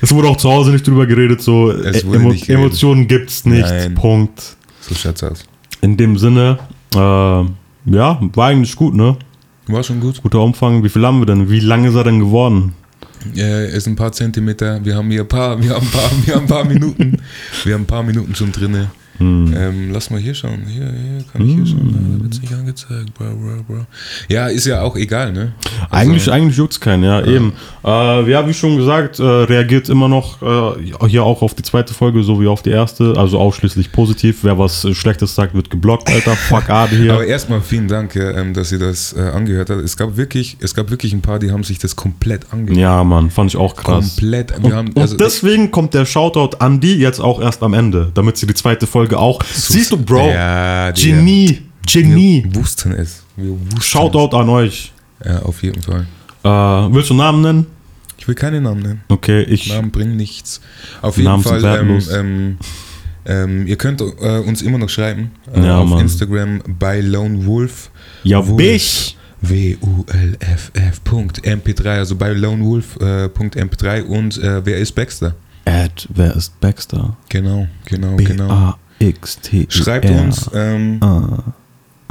Es wurde auch zu Hause nicht drüber geredet, so Es wurde Emo nicht geredet. Emotionen gibt's nicht. Nein. Punkt. So schaut's aus. In dem Sinne, äh, ja, war eigentlich gut, ne? War schon gut. Guter Umfang. Wie viel haben wir denn? Wie lange ist er denn geworden? Äh, ist ein paar Zentimeter. Wir haben hier ein paar, wir haben ein paar, wir haben ein paar Minuten. Wir haben ein paar Minuten schon drinne. Hm. Ähm, lass mal hier schauen. Hier, hier, kann ich hier schauen. Da wird's nicht angezeigt. Bra, bra, bra. Ja, ist ja auch egal, ne? Eigentlich, eigentlich juckt's keinen, ja, eben. Äh, ja, wie schon gesagt, äh, reagiert immer noch äh, hier auch auf die zweite Folge, so wie auf die erste. Also ausschließlich positiv. Wer was äh, Schlechtes sagt, wird geblockt, Alter. (laughs) Fuck Ade hier. Aber erstmal vielen Dank, ja, ähm, dass ihr das äh, angehört habt. Es gab wirklich, es gab wirklich ein paar, die haben sich das komplett angehört. ja, Mann, fand ich auch krass. Komplett. Und, haben, und also, deswegen kommt der Shoutout an die jetzt auch erst am Ende, damit sie die zweite Folge auch. Siehst du, Bro? Ja, Genie. Genie. Wir wussten es. Wir wussten Shoutout an euch. Es. Ja, auf jeden Fall. Äh, willst du Namen nennen? Ich will keinen Namen nennen. Okay, ich. Namen bringen nichts. Auf jeden Namen Fall, ähm, ähm, ähm, ihr könnt äh, uns immer noch schreiben. Äh, Ja, auf Mann. Instagram bei Lone Wolf. Ja, Wolf. Bich. W-U-L-F-F.mp3, also bei lonewolf.mp3 und äh, wer ist Baxter? Ed, wer ist Baxter? Genau, genau, genau. B-A-X-T. Schreibt uns, ähm, Ah.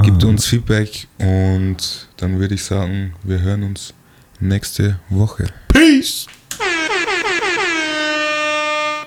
gibt uns Feedback und dann würde ich sagen, wir hören uns nächste Woche. Peace.